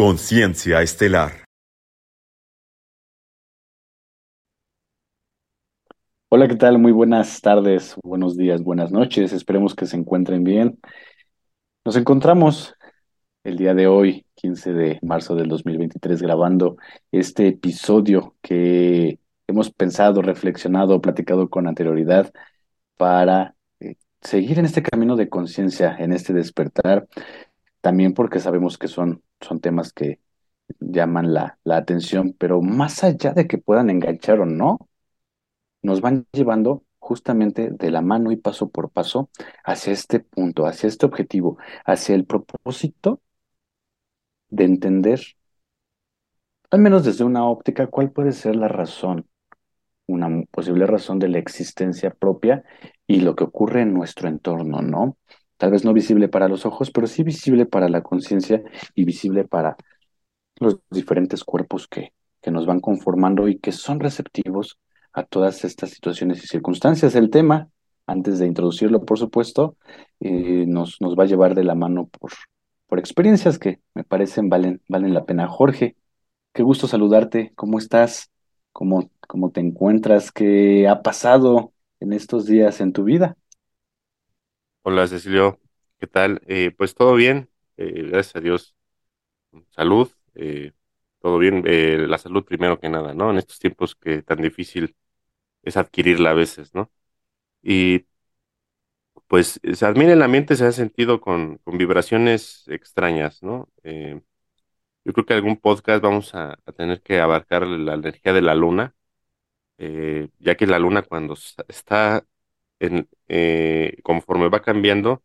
Conciencia Estelar. Hola, ¿qué tal? Muy buenas tardes, buenos días, buenas noches. Esperemos que se encuentren bien. Nos encontramos el día de hoy, 15 de marzo del 2023, grabando este episodio que hemos pensado, reflexionado, platicado con anterioridad para eh, seguir en este camino de conciencia, en este despertar, también porque sabemos que son, son temas que llaman la, la atención, pero más allá de que puedan enganchar o no, nos van llevando justamente de la mano y paso por paso hacia este punto, hacia este objetivo, hacia el propósito de entender, al menos desde una óptica, cuál puede ser la razón, una posible razón de la existencia propia y lo que ocurre en nuestro entorno, ¿no? Tal vez no visible para los ojos, pero sí visible para la conciencia y visible para los diferentes cuerpos que, que nos van conformando y que son receptivos a todas estas situaciones y circunstancias. El tema, antes de introducirlo, por supuesto, eh, nos, nos va a llevar de la mano por, por experiencias que me parecen valen, valen la pena. Jorge, qué gusto saludarte. ¿Cómo estás? ¿Cómo, cómo te encuentras? ¿Qué ha pasado en estos días en tu vida? Hola Cecilio, ¿qué tal? Eh, pues todo bien, eh, gracias a Dios. Salud, eh, todo bien. Eh, la salud primero que nada, ¿no? En estos tiempos que tan difícil es adquirirla a veces, ¿no? Y pues se admira el ambiente, se ha sentido con, con vibraciones extrañas, ¿no? Eh, yo creo que algún podcast vamos a, a tener que abarcar la energía de la luna, eh, ya que la luna cuando está en, eh, conforme va cambiando,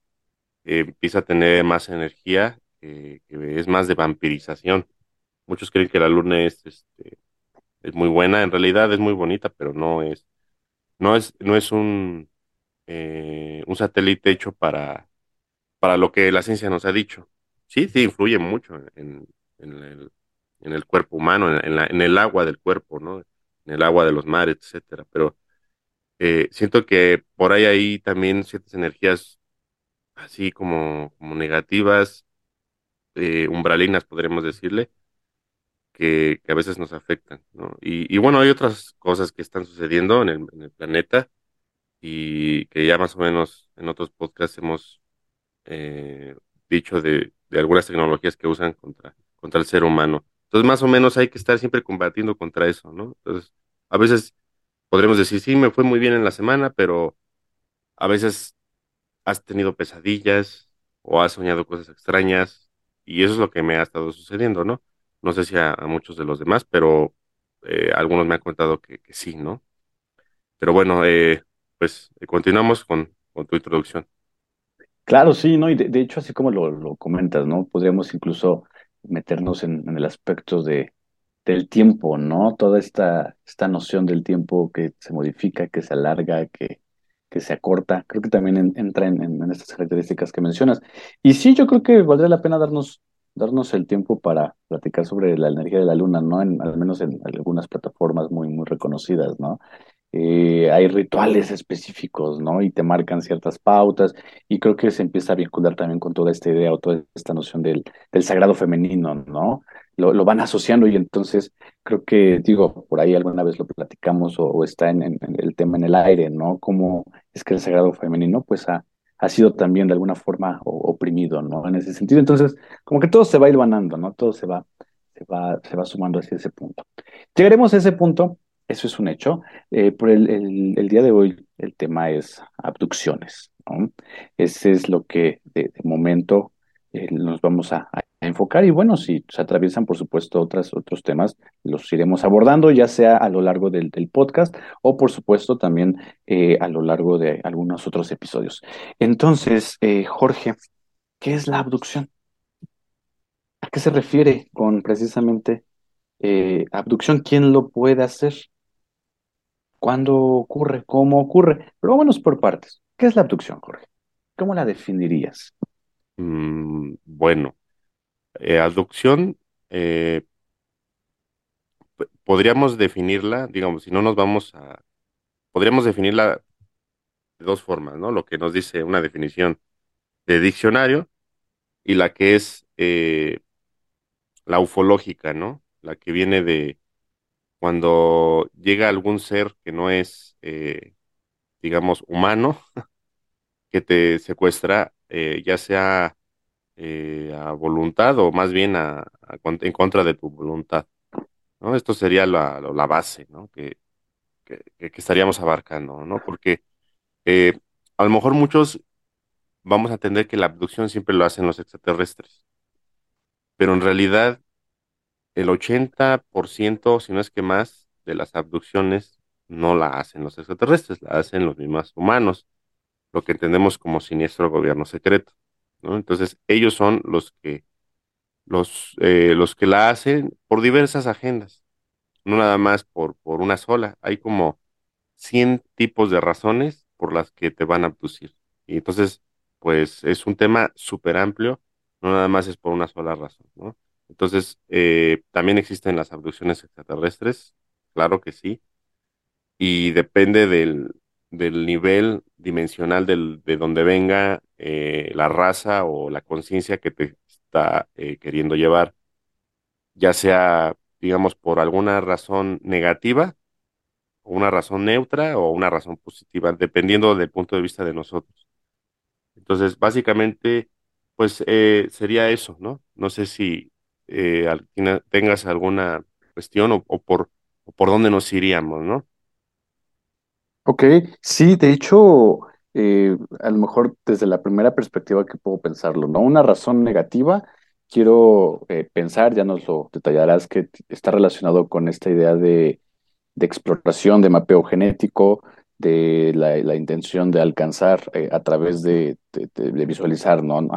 eh, empieza a tener más energía, eh, que es más de vampirización. Muchos creen que la luna es, este, es muy buena, en realidad es muy bonita, pero no es, no es, no es un, un satélite hecho para, para lo que la ciencia nos ha dicho. Sí, sí, influye mucho en, en el, en el cuerpo humano, en, en la- en el agua del cuerpo, ¿no? En el agua de los mares, etcétera. Pero eh, siento que por ahí hay también ciertas energías así como, como negativas, eh, umbralinas, podríamos decirle que, a veces nos afectan, ¿no? Y, bueno, hay otras cosas que están sucediendo en el, en el planeta y que ya más o menos en otros podcasts hemos eh, dicho de, de algunas tecnologías que usan contra, contra el ser humano. Entonces, más o menos hay que estar siempre combatiendo contra eso, ¿no? Entonces, a veces podremos decir, sí, me fue muy bien en la semana, pero a veces has tenido pesadillas o has soñado cosas extrañas y eso es lo que me ha estado sucediendo, ¿no? No sé si a, muchos de los demás, pero eh, algunos me han contado que, sí, ¿no? Pero bueno, eh, pues eh, continuamos con, tu introducción. Claro, sí, ¿no? Y de, de hecho, así como lo, lo comentas, ¿no? Podríamos incluso meternos en, en el aspecto de, del tiempo, ¿no? Toda esta, esta noción del tiempo que se modifica, que se alarga, que, que se acorta, creo que también en- entra en, en- en estas características que mencionas. Y sí, yo creo que valdría la pena darnos, darnos el tiempo para platicar sobre la energía de la luna, ¿no? En, al menos en algunas plataformas muy, muy reconocidas, ¿no? Eh, hay rituales específicos, ¿no? Y te marcan ciertas pautas, y creo que se empieza a vincular también con toda esta idea o toda esta noción del, sagrado femenino, ¿no? Lo, van asociando y entonces creo que, digo, por ahí alguna vez lo platicamos o, está en, el tema en el aire, ¿no? Cómo es que el sagrado femenino, pues, ha, sido también de alguna forma oprimido, ¿no? En ese sentido, entonces, como que todo se va hilvanando, ¿no? Todo se va, se va, se va sumando hacia ese punto. Llegaremos a ese punto, eso es un hecho. Eh, por el, el- día de hoy el tema es abducciones, ¿no? Ese es lo que de, momento eh, nos vamos a, enfocar y bueno, si se atraviesan por supuesto otras, otros temas, los iremos abordando ya sea a lo largo del, podcast o por supuesto también eh, a lo largo de algunos otros episodios. Entonces, Jorge, ¿qué es la abducción? ¿A qué se refiere con precisamente abducción? ¿Quién lo puede hacer? ¿Cuándo ocurre? ¿Cómo ocurre? Pero vámonos por partes. ¿Qué es la abducción, Jorge? ¿Cómo la definirías? Mm, bueno, eh, abducción, eh, podríamos definirla, digamos, si no nos vamos a, podríamos definirla de dos formas, ¿no? Lo que nos dice una definición de diccionario y la que es eh, la ufológica, ¿no? La que viene de cuando llega algún ser que no es, eh, digamos, humano, que te secuestra, eh, ya sea eh, a voluntad o más bien a, en contra de tu voluntad, ¿no? Esto sería la, la base, ¿no? Que, que, que estaríamos abarcando, ¿no? Porque eh, a lo mejor muchos vamos a entender que la abducción siempre lo hacen los extraterrestres, pero en realidad el 80%, si no es que más, de las abducciones no la hacen los extraterrestres, la hacen los mismos humanos, lo que entendemos como siniestro gobierno secreto, ¿no? Entonces, ellos son los que los, eh, los que la hacen por diversas agendas, no nada más por, por una sola. Hay como 100 tipos de razones por las que te van a abducir. Y entonces, pues es un tema súper amplio, no nada más es por una sola razón, ¿no? Entonces, eh, también existen las abducciones extraterrestres, claro que sí, y depende del, del nivel dimensional del, de donde venga eh, la raza o la conciencia que te está eh, queriendo llevar, ya sea, digamos, por alguna razón negativa, una razón neutra o una razón positiva, dependiendo del punto de vista de nosotros. Entonces, básicamente, pues eh, sería eso, ¿no? No sé si eh, tengas alguna cuestión o, por, o por dónde nos iríamos, ¿no? Ok, sí, de hecho, eh, a lo mejor desde la primera perspectiva que puedo pensarlo, ¿no? Una razón negativa, quiero eh, pensar, ya nos lo detallarás, que está relacionado con esta idea de, de exploración, de mapeo genético, de la, intención de alcanzar eh, a través de, de, visualizar, ¿no?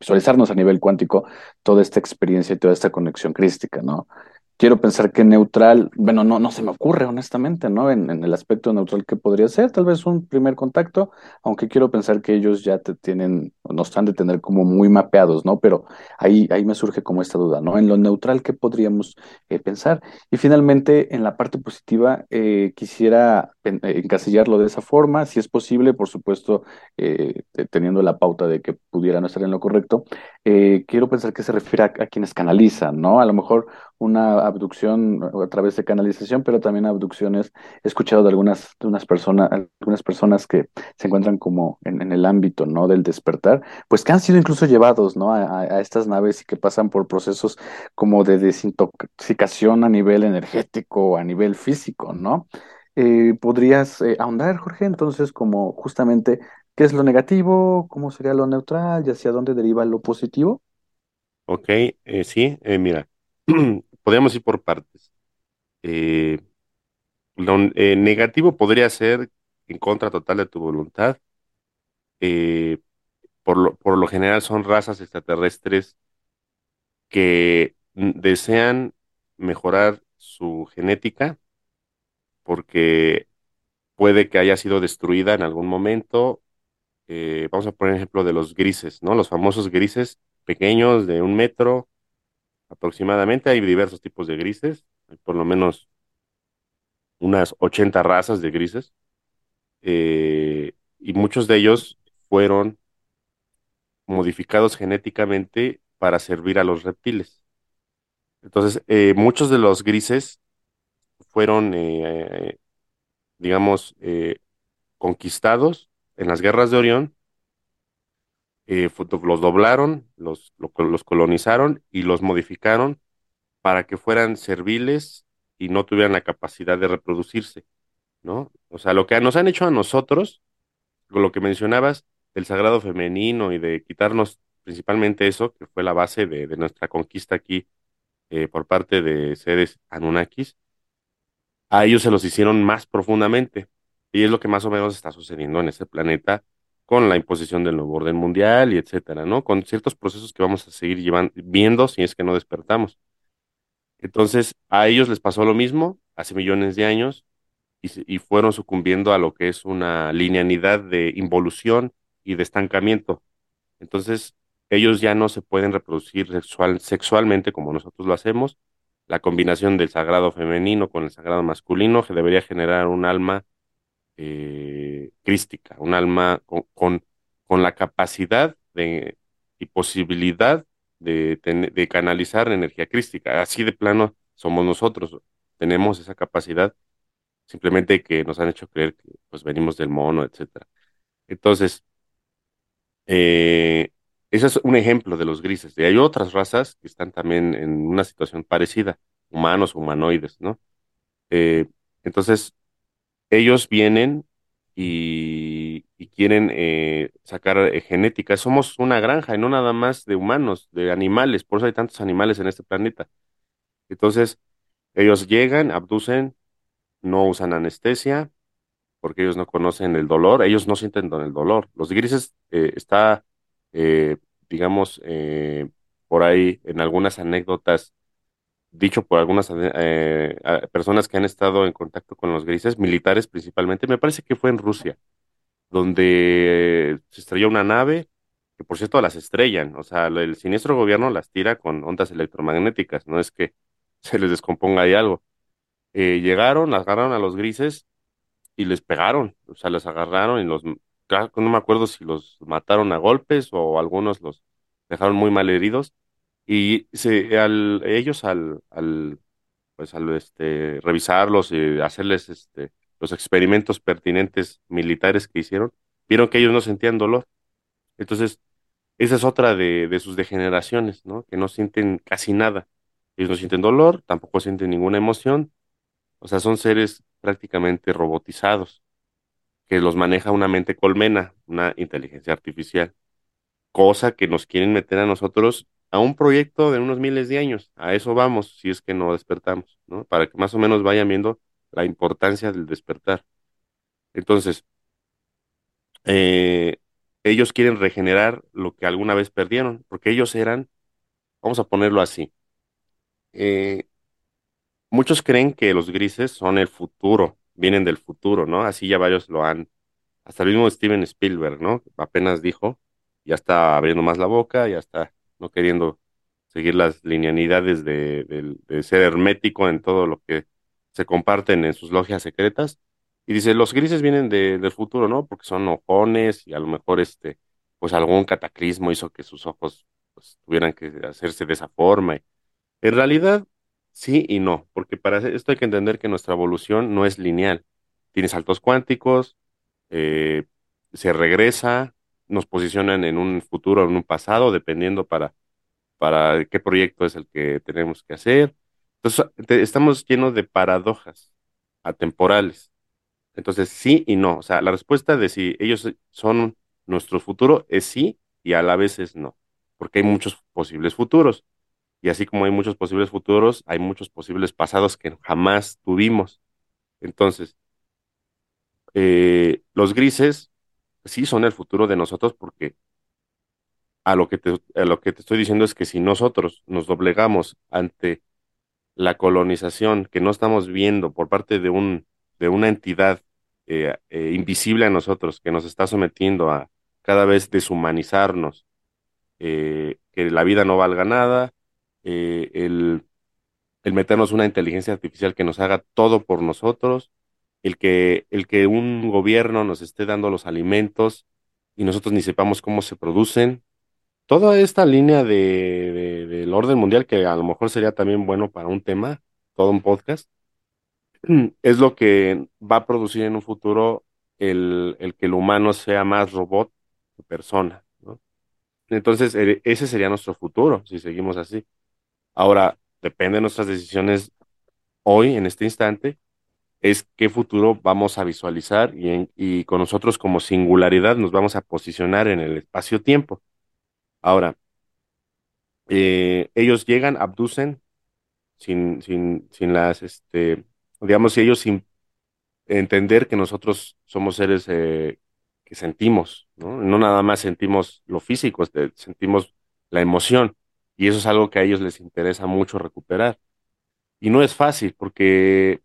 visualizarnos a nivel cuántico toda esta experiencia y toda esta conexión crística, ¿no? Quiero pensar que neutral, bueno, no, no se me ocurre honestamente, ¿no? En, el aspecto neutral que podría ser, tal vez un primer contacto, aunque quiero pensar que ellos ya te tienen, nos han de tener como muy mapeados, ¿no? Pero ahí, ahí me surge como esta duda, ¿no? En lo neutral, ¿qué podríamos eh, pensar? Y finalmente, en la parte positiva, eh, quisiera eh, encasillarlo de esa forma, si es posible, por supuesto, teniendo la pauta de que pudiera no estar en lo correcto, quiero pensar que se refiere a, quienes canalizan, ¿no? A lo mejor una abducción a través de canalización, pero también abducciones. He escuchado de algunas, de unas personas, algunas personas que se encuentran como en, el ámbito, ¿no? Del despertar, pues que han sido incluso llevados, ¿no? A, estas naves y que pasan por procesos como de desintoxicación a nivel energético, a nivel físico, ¿no? Eh, ¿Podrías eh, ahondar, Jorge? Entonces, como justamente, ¿qué es lo negativo? ¿Cómo sería lo neutral? ¿Y hacia dónde deriva lo positivo? Ok, eh, sí, mira, podríamos ir por partes. Eh, lo eh, negativo podría ser en contra total de tu voluntad. Eh, por, lo, por lo general son razas extraterrestres que desean mejorar su genética porque puede que haya sido destruida en algún momento. Vamos a poner ejemplo de los grises, ¿no? Los famosos grises pequeños de un metro, aproximadamente. Hay diversos tipos de grises, hay por lo menos unas 80 razas de grises, eh, y muchos de ellos fueron modificados genéticamente para servir a los reptiles. Entonces, eh, muchos de los grises fueron, eh, digamos, conquistados en las guerras de Orión eh, los doblaron, los, colonizaron y los modificaron para que fueran serviles y no tuvieran la capacidad de reproducirse, ¿no? O sea, lo que nos han hecho a nosotros, con lo que mencionabas, del sagrado femenino y de quitarnos principalmente eso, que fue la base de, nuestra conquista aquí eh, por parte de seres Anunnakis, a ellos se los hicieron más profundamente. Y es lo que más o menos está sucediendo en ese planeta con la imposición del nuevo orden mundial y etcétera, ¿no? Con ciertos procesos que vamos a seguir viendo si es que no despertamos. Entonces, a ellos les pasó lo mismo hace millones de años y, fueron sucumbiendo a lo que es una linealidad de involución y de estancamiento. Entonces, ellos ya no se pueden reproducir sexual, sexualmente como nosotros lo hacemos. La combinación del sagrado femenino con el sagrado masculino debería generar un alma eh, crística, un alma con, con, la capacidad de, y posibilidad de, canalizar energía crística. Así de plano somos nosotros, tenemos esa capacidad, simplemente que nos han hecho creer que pues venimos del mono, etcétera. Entonces, eh, ese es un ejemplo de los grises. Y hay otras razas que están también en una situación parecida, humanos, humanoides, ¿no? Eh, entonces, ellos vienen y, quieren eh, sacar eh, genética. Somos una granja y no nada más de humanos, de animales. Por eso hay tantos animales en este planeta. Entonces, ellos llegan, abducen, no usan anestesia, porque ellos no conocen el dolor, ellos no sienten el dolor. Los grises eh, está, digamos, por ahí en algunas anécdotas dicho por algunas eh, personas que han estado en contacto con los grises, militares principalmente, me parece que fue en Rusia, donde se estrelló una nave, que por cierto las estrellan, o sea, el siniestro gobierno las tira con ondas electromagnéticas, no es que se les descomponga ahí algo. Eh, llegaron, agarraron a los grises y les pegaron, o sea, los agarraron y los, no me acuerdo si los mataron a golpes o algunos los dejaron muy mal heridos y al, ellos al, al, pues al este, revisarlos y hacerles este, los experimentos pertinentes militares que hicieron, vieron que ellos no sentían dolor. Entonces, esa es otra de, de sus degeneraciones, ¿no? Que no sienten casi nada. Ellos no sienten dolor, tampoco sienten ninguna emoción. O sea, son seres prácticamente robotizados, que los maneja una mente colmena, una inteligencia artificial, cosa que nos quieren meter a nosotros a un proyecto de unos miles de años. A eso vamos, si es que no despertamos, ¿no? Para que más o menos vayan viendo la importancia del despertar. Entonces, eh, ellos quieren regenerar lo que alguna vez perdieron, porque ellos eran, vamos a ponerlo así, eh, muchos creen que los grises son el futuro, vienen del futuro, ¿no? Así ya varios lo han, hasta el mismo Steven Spielberg, ¿no? Apenas dijo, ya está abriendo más la boca, ya está no queriendo seguir las linealidades de, ser hermético en todo lo que se comparten en sus logias secretas. Y dice, los grises vienen del futuro, ¿no? Porque son ojones y a lo mejor este, pues algún cataclismo hizo que sus ojos pues, tuvieran que hacerse de esa forma. En realidad, sí y no, porque para esto hay que entender que nuestra evolución no es lineal. Tiene saltos cuánticos, eh, se regresa, nos posicionan en un futuro o en un pasado, dependiendo para, para qué proyecto es el que tenemos que hacer. Entonces, estamos llenos de paradojas atemporales. Entonces, sí y no. O sea, la respuesta de si ellos son nuestro futuro es sí y a la vez es no, porque hay muchos posibles futuros. Y así como hay muchos posibles futuros, hay muchos posibles pasados que jamás tuvimos. Entonces, eh, los grises sí son el futuro de nosotros porque a lo que te, a lo que te estoy diciendo es que si nosotros nos doblegamos ante la colonización que no estamos viendo por parte de, un, de una entidad eh, eh, invisible a nosotros que nos está sometiendo a cada vez deshumanizarnos, eh, que la vida no valga nada, el, el meternos una inteligencia artificial que nos haga todo por nosotros, el que, el que un gobierno nos esté dando los alimentos y nosotros ni sepamos cómo se producen. Toda esta línea de, del orden mundial, que a lo mejor sería también bueno para un tema, todo un podcast, es lo que va a producir en un futuro el, el que el humano sea más robot que persona. Entonces, e, ese sería nuestro futuro si seguimos así. Ahora, depende de nuestras decisiones hoy, en este instante, es qué futuro vamos a visualizar y, y con nosotros como singularidad nos vamos a posicionar en el espacio-tiempo. Ahora, eh, ellos llegan, abducen, sin, sin, sin las, este, digamos, ellos sin entender que nosotros somos seres eh, que sentimos, ¿no? No nada más sentimos lo físico, este, sentimos la emoción. Y eso es algo que a ellos les interesa mucho recuperar. Y no es fácil, porque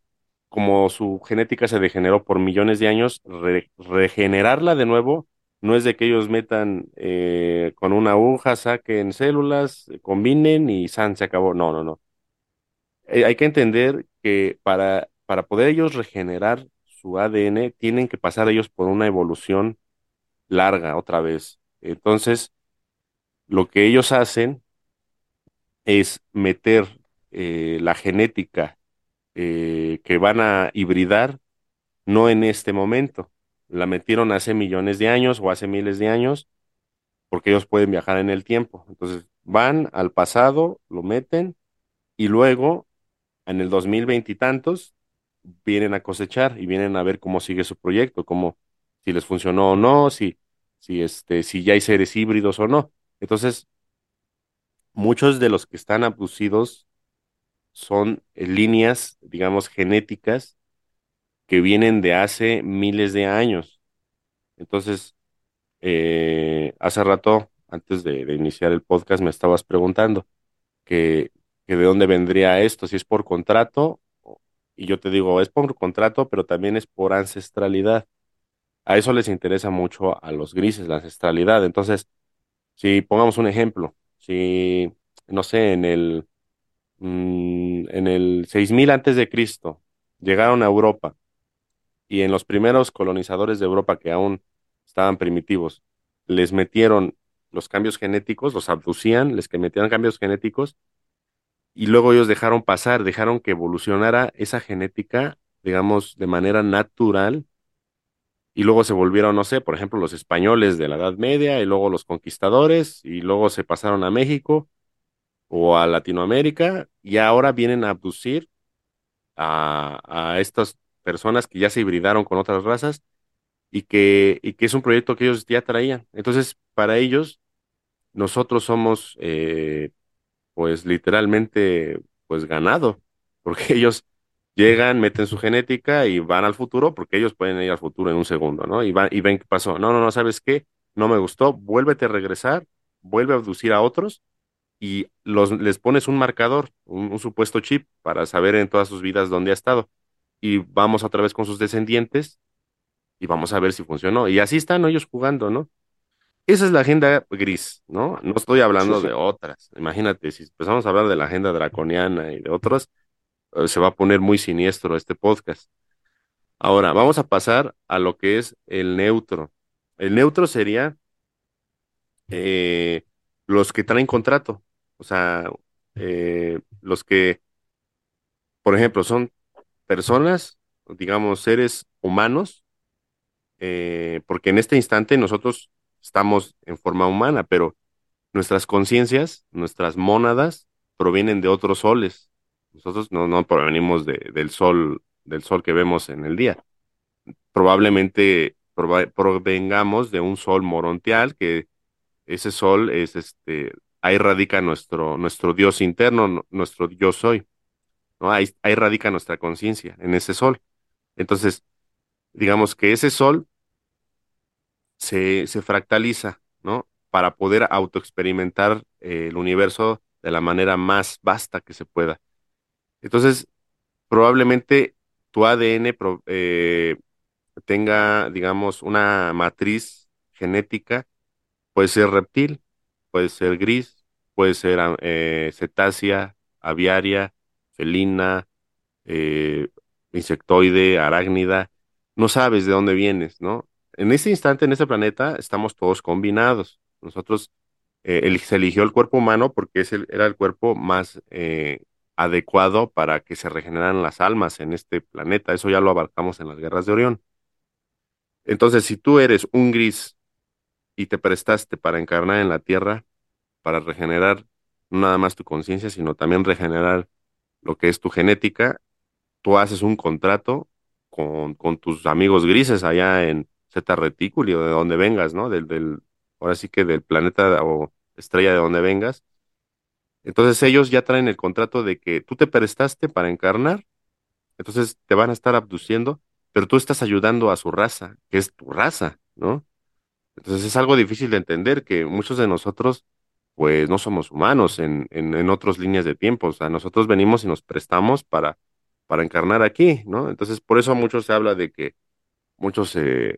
como su genética se degeneró por millones de años, regenerarla de nuevo no es de que ellos metan eh, con una aguja, saquen células, combinen y san, se acabó. No, no, no. Eh, hay que entender que para, para poder ellos regenerar su ADN, tienen que pasar ellos por una evolución larga otra vez. Entonces, lo que ellos hacen es meter eh, la genética eh, que van a hibridar, no en este momento. La metieron hace millones de años o hace miles de años, porque ellos pueden viajar en el tiempo. Entonces van al pasado, lo meten y luego en el 2020 y tantos vienen a cosechar y vienen a ver cómo sigue su proyecto, cómo si les funcionó o no, si si este si ya hay seres híbridos o no. Entonces, muchos de los que están abducidos son eh, líneas, digamos, genéticas que vienen de hace miles de años. Entonces, eh, hace rato, antes de, de iniciar el podcast, me estabas preguntando que, que de dónde vendría esto, si es por contrato, y yo te digo, es por contrato, pero también es por ancestralidad. A eso les interesa mucho a los grises, la ancestralidad. Entonces, si pongamos un ejemplo, si, no sé, en el, mm, en el 6000 antes de Cristo llegaron a Europa y en los primeros colonizadores de Europa que aún estaban primitivos, les metieron los cambios genéticos, los abducían, les que metían cambios genéticos y luego ellos dejaron pasar, dejaron que evolucionara esa genética, digamos, de manera natural y luego se volvieron, no sé, por ejemplo, los españoles de la Edad Media y luego los conquistadores y luego se pasaron a México o a Latinoamérica y ahora vienen a abducir a, estas personas que ya se hibridaron con otras razas y que, y que es un proyecto que ellos ya traían. Entonces, para ellos, nosotros somos, eh, pues literalmente, pues ganado, porque ellos llegan, meten su genética y van al futuro, porque ellos pueden ir al futuro en un segundo, ¿no? Y, van, y ven qué pasó. No, no, no, ¿sabes qué? No me gustó, vuélvete a regresar, vuelve a abducir a otros y los, les pones un marcador, un, un supuesto chip para saber en todas sus vidas dónde ha estado. Y vamos otra vez con sus descendientes y vamos a ver si funcionó. Y así están ellos jugando, ¿no? Esa es la agenda gris, ¿no? No estoy hablando Sí, sí. de otras. Imagínate, si empezamos a hablar de la agenda draconiana y de otras, eh, se va a poner muy siniestro este podcast. Ahora, vamos a pasar a lo que es el neutro. El neutro sería eh, los que traen contrato, o sea, eh, los que, por ejemplo, son personas, digamos, seres humanos, eh, porque en este instante nosotros estamos en forma humana, pero nuestras conciencias, nuestras mónadas, provienen de otros soles. Nosotros no, no provenimos de- del sol, del sol que vemos en el día. Probablemente provengamos de un sol morontial, que ese sol es este, ahí radica nuestro, nuestro Dios interno, nu- nuestro yo soy, ¿no? Ahí, ahí radica nuestra conciencia, en ese sol. Entonces, digamos que ese sol se, se fractaliza, ¿no? Para poder autoexperimentar eh, el universo de la manera más vasta que se pueda. Entonces, probablemente tu ADN eh, tenga, digamos, una matriz genética, puede ser reptil, puede ser gris, puede ser ah, eh, cetácea, aviaria, felina, eh, insectoide, arácnida, no sabes de dónde vienes, ¿no? En este instante, en este planeta, estamos todos combinados. Nosotros, eh, se eligió el cuerpo humano porque es el- era el cuerpo más adecuado para que se regeneraran las almas en este planeta. Eso ya lo abarcamos en las guerras de Orión. Entonces, si tú eres un gris y te prestaste para encarnar en la Tierra, para regenerar no nada más tu conciencia, sino también regenerar lo que es tu genética, tú haces un contrato con, con tus amigos grises allá en Zeta Reticuli de donde vengas, ¿no? Del, del, ahora sí que del planeta o estrella de donde vengas. Entonces ellos ya traen el contrato de que tú te prestaste para encarnar, entonces te van a estar abduciendo, pero tú estás ayudando a su raza, que es tu raza, ¿no? Entonces es algo difícil de entender que muchos de nosotros, pues no somos humanos en, en, en otras líneas de tiempo. O sea, nosotros venimos y nos prestamos para, para encarnar aquí, ¿no? Entonces por eso mucho se habla de que muchos, eh,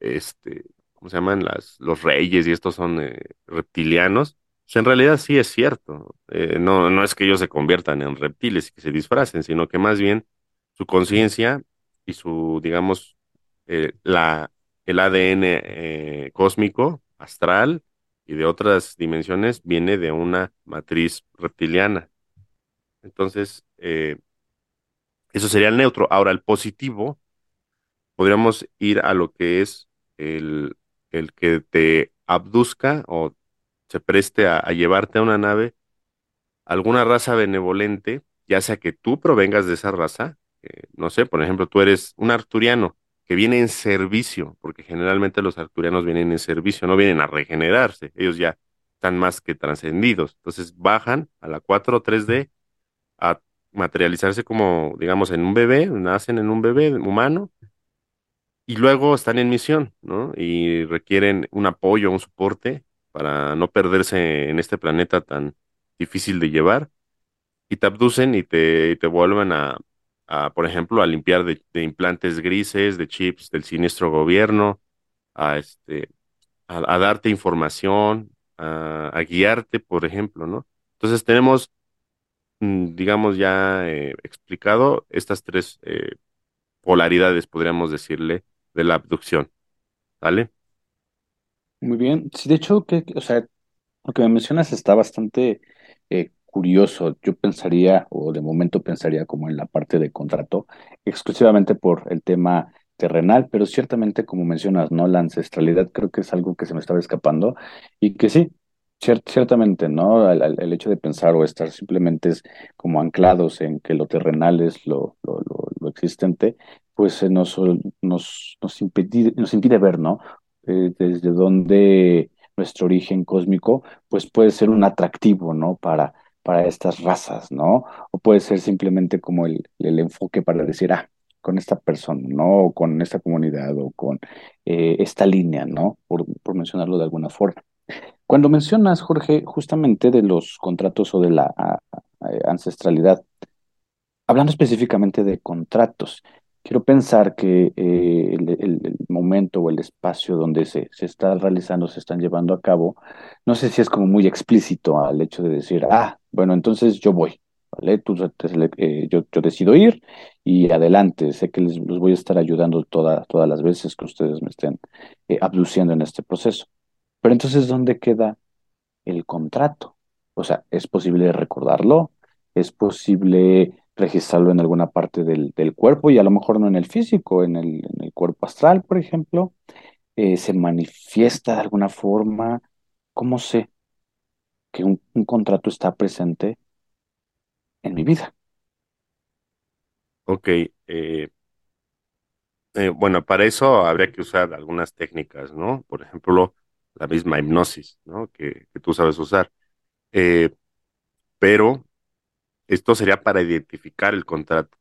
este, ¿cómo se llaman? Las, los reyes y estos son eh, reptilianos. En realidad sí es cierto. Eh, no, no es que ellos se conviertan en reptiles y que se disfracen, sino que más bien su conciencia y su, digamos, eh, la, el ADN eh, cósmico, astral, y de otras dimensiones viene de una matriz reptiliana. Entonces, eh, eso sería el neutro. Ahora, el positivo, podríamos ir a lo que es el, el que te abduzca o se preste a, llevarte a una nave alguna raza benevolente, ya sea que tú provengas de esa raza, no sé, por ejemplo, tú eres un arturiano que viene en servicio, porque generalmente los arturianos vienen en servicio, no vienen a regenerarse, ellos ya están más que trascendidos. Entonces bajan a la 4 3D a materializarse como, digamos, en un bebé, nacen en un bebé humano y luego están en misión, ¿no? Y requieren un apoyo, un soporte para no perderse en este planeta tan difícil de llevar y te abducen y te, te vuelven a, por ejemplo, a limpiar de, implantes grises, de chips del siniestro gobierno, a, este, a, darte información, a, guiarte, por ejemplo, ¿no? Entonces tenemos, mm, digamos, ya eh, explicado estas tres eh, polaridades, podríamos decirle, de la abducción, ¿vale? Muy bien. Sí, de hecho, que, o sea, lo que me mencionas está bastante eh, curioso. Yo pensaría, o de momento pensaría como en la parte de contrato, exclusivamente por el tema terrenal, pero ciertamente, como mencionas, ¿no? La ancestralidad creo que es algo que se me estaba escapando y que sí, ciertamente, ¿no? El, hecho de pensar o estar simplemente como anclados en que lo terrenal es lo, existente, pues nos, nos, nos, impide, nos impide ver, ¿no? Eh, desde donde nuestro origen cósmico, pues puede ser un atractivo, ¿no? Para, para estas razas, ¿no? O puede ser simplemente como el, el enfoque para decir, ah, con esta persona, ¿no? O con esta comunidad o con eh, esta línea, ¿no? Por, por mencionarlo de alguna forma. Cuando mencionas, Jorge, justamente de los contratos o de la ancestralidad, hablando específicamente de contratos, quiero pensar que eh, el, momento o el espacio donde se, se está realizando, se están llevando a cabo, no sé si es como muy explícito al hecho de decir, ah, bueno, entonces yo voy, ¿vale? Tú, eh, yo, yo, decido ir y adelante, sé que les, voy a estar ayudando todas las veces que ustedes me estén eh, abduciendo en este proceso. Pero entonces, ¿dónde queda el contrato? O sea, ¿es posible recordarlo? ¿Es posible registrarlo en alguna parte del, cuerpo y a lo mejor no en el físico, en el, en el cuerpo astral, por ejemplo? Eh, ¿Se manifiesta de alguna forma? ¿Cómo sé que un, contrato está presente en mi vida? Ok, eh, eh, bueno, para eso habría que usar algunas técnicas, ¿no? Por ejemplo, la misma hipnosis, ¿no? Que, tú sabes usar. Eh, pero esto sería para identificar el contrato.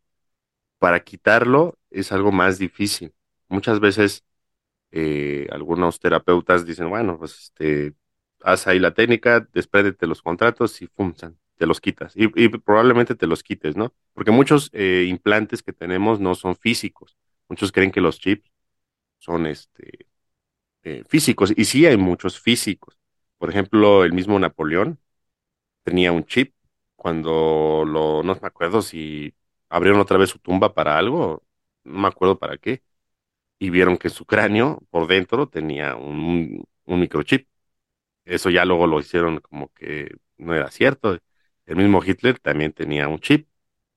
Para quitarlo es algo más difícil. Muchas veces eh, algunos terapeutas dicen, bueno, pues este, haz ahí la técnica, despréndete los contratos y funcionan, te los quitas. Y, probablemente te los quites, ¿no? Porque muchos eh, implantes que tenemos no son físicos. Muchos creen que los chips son este, eh, físicos, y sí hay muchos físicos. Por ejemplo, el mismo Napoleón tenía un chip cuando lo, no me acuerdo si abrieron otra vez su tumba para algo, no me acuerdo para qué, y vieron que su cráneo por dentro tenía un, un microchip. Eso ya luego lo hicieron como que no era cierto. El mismo Hitler también tenía un chip,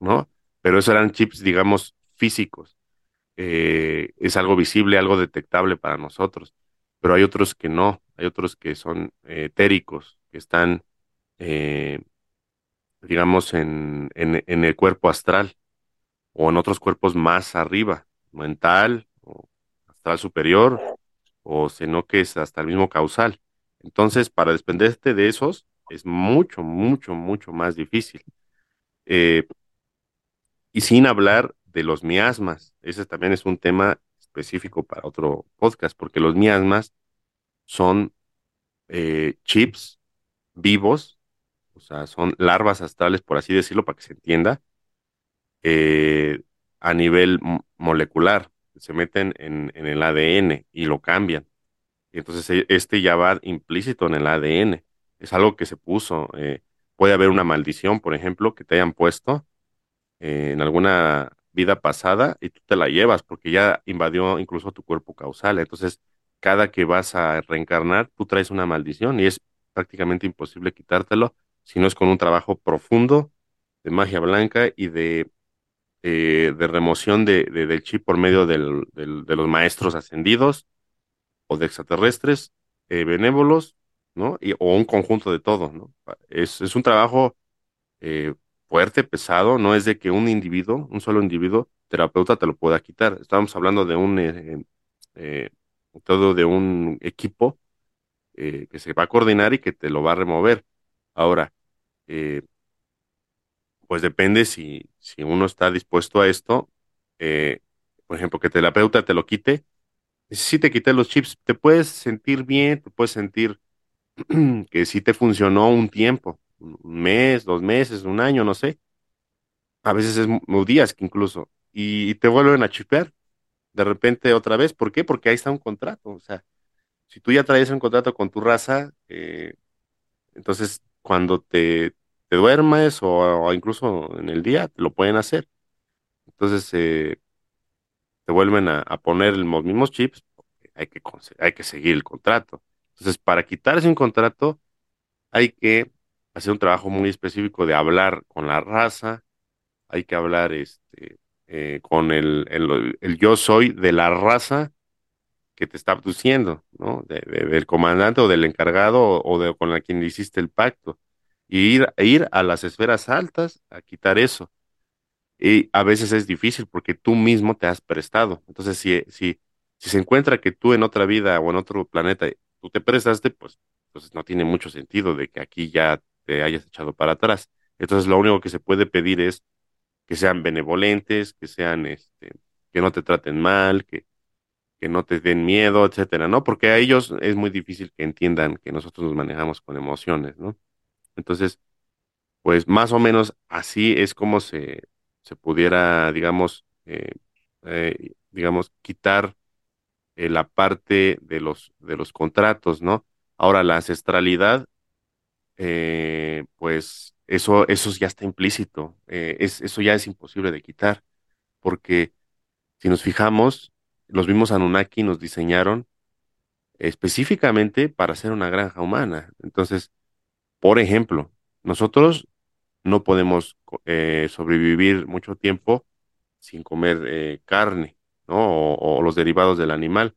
¿no? Pero esos eran chips, digamos, físicos. Eh, es algo visible, algo detectable para nosotros pero hay otros que no, hay otros que son eh, etéricos, que están, eh, digamos, en, en, el cuerpo astral o en otros cuerpos más arriba, mental o astral superior, o sino que es hasta el mismo causal. Entonces, para desprenderte de esos es mucho, mucho, mucho más difícil. Eh, y sin hablar de los miasmas, ese también es un tema específico para otro podcast, porque los miasmas son eh, chips vivos, o sea, son larvas astrales, por así decirlo, para que se entienda, eh, a nivel molecular. Se meten en, el ADN y lo cambian. Entonces e, este ya va implícito en el ADN. Es algo que se puso. Eh, puede haber una maldición, por ejemplo, que te hayan puesto en alguna vida pasada y tú te la llevas porque ya invadió incluso tu cuerpo causal. Entonces, cada que vas a reencarnar, tú traes una maldición y es prácticamente imposible quitártelo si no es con un trabajo profundo de magia blanca y de, eh, de remoción de, de- del chip por medio del- de los maestros ascendidos o de extraterrestres eh, benévolos, ¿no? Y, o un conjunto de todo, ¿no? Es, un trabajo eh, fuerte, pesado, no es de que un individuo, un solo individuo, terapeuta te lo pueda quitar. Estamos hablando de un, eh, eh, todo de un equipo que se va a coordinar y que te lo va a remover. Ahora, pues depende si, si uno está dispuesto a esto, por ejemplo, que terapeuta te lo quite. Si te quité los chips, te puedes sentir bien, te puedes sentir que sí te funcionó un tiempo, un mes, dos meses, un año, no sé. A veces es días que incluso, y, te vuelven a chipear de repente otra vez. ¿Por qué? Porque ahí está un contrato. O sea, si tú ya traes un contrato con tu raza, eh, entonces cuando te, te duermes o, o incluso en el día, lo pueden hacer. Entonces eh, te vuelven a, poner los mismos chips, hay que, seguir el contrato. Entonces, para quitarse un contrato, hay que hacer un trabajo muy específico de hablar con la raza, hay que hablar este, eh, con el, yo soy de la raza que te está abduciendo, ¿no? De- de- del comandante o del encargado o, de con la quien hiciste el pacto. Y ir a las esferas altas a quitar eso. Y a veces es difícil porque tú mismo te has prestado. Entonces, si, si, si se encuentra que tú en otra vida o en otro planeta, tú te prestaste, pues entonces no tiene mucho sentido de que aquí ya te hayas echado para atrás. Entonces, lo único que se puede pedir es que sean benevolentes, que sean, este, que no te traten mal, que, que no te den miedo, etcétera, ¿no? Porque a ellos es muy difícil que entiendan que nosotros nos manejamos con emociones, ¿no? Entonces, pues más o menos así es como se, se pudiera, digamos, eh, eh, digamos, quitar eh, la parte de los, de los contratos, ¿no? Ahora, la ancestralidad, pues eso, eso ya está implícito, es, eso ya es imposible de quitar, porque si nos fijamos, los mismos Anunnaki nos diseñaron específicamente para hacer una granja humana. Entonces, por ejemplo, nosotros no podemos eh, sobrevivir mucho tiempo sin comer eh, carne, ¿no? O, los derivados del animal.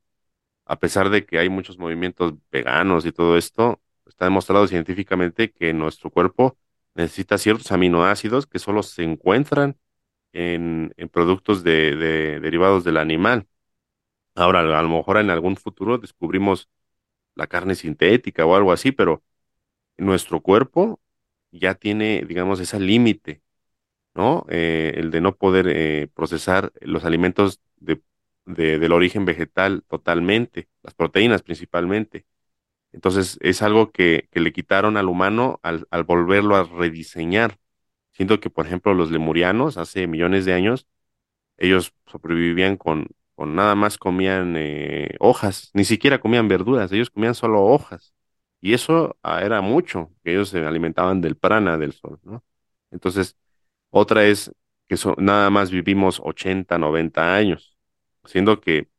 A pesar de que hay muchos movimientos veganos y todo esto, está demostrado científicamente que nuestro cuerpo necesita ciertos aminoácidos que solo se encuentran en, en productos de, de- derivados del animal. Ahora, a lo mejor en algún futuro descubrimos la carne sintética o algo así, pero nuestro cuerpo ya tiene, digamos, ese límite ¿no? Eh, el de no poder eh, procesar los alimentos de, de- del origen vegetal totalmente, las proteínas principalmente. Entonces es algo que, que le quitaron al humano al, al volverlo a rediseñar. Siento que, por ejemplo, los lemurianos hace millones de años, ellos sobrevivían con, con nada más comían eh, hojas, ni siquiera comían verduras, ellos comían solo hojas. Y eso ah, era mucho, que ellos se alimentaban del prana del sol, ¿no? Entonces, otra es que nada más vivimos 80 90 años, siendo que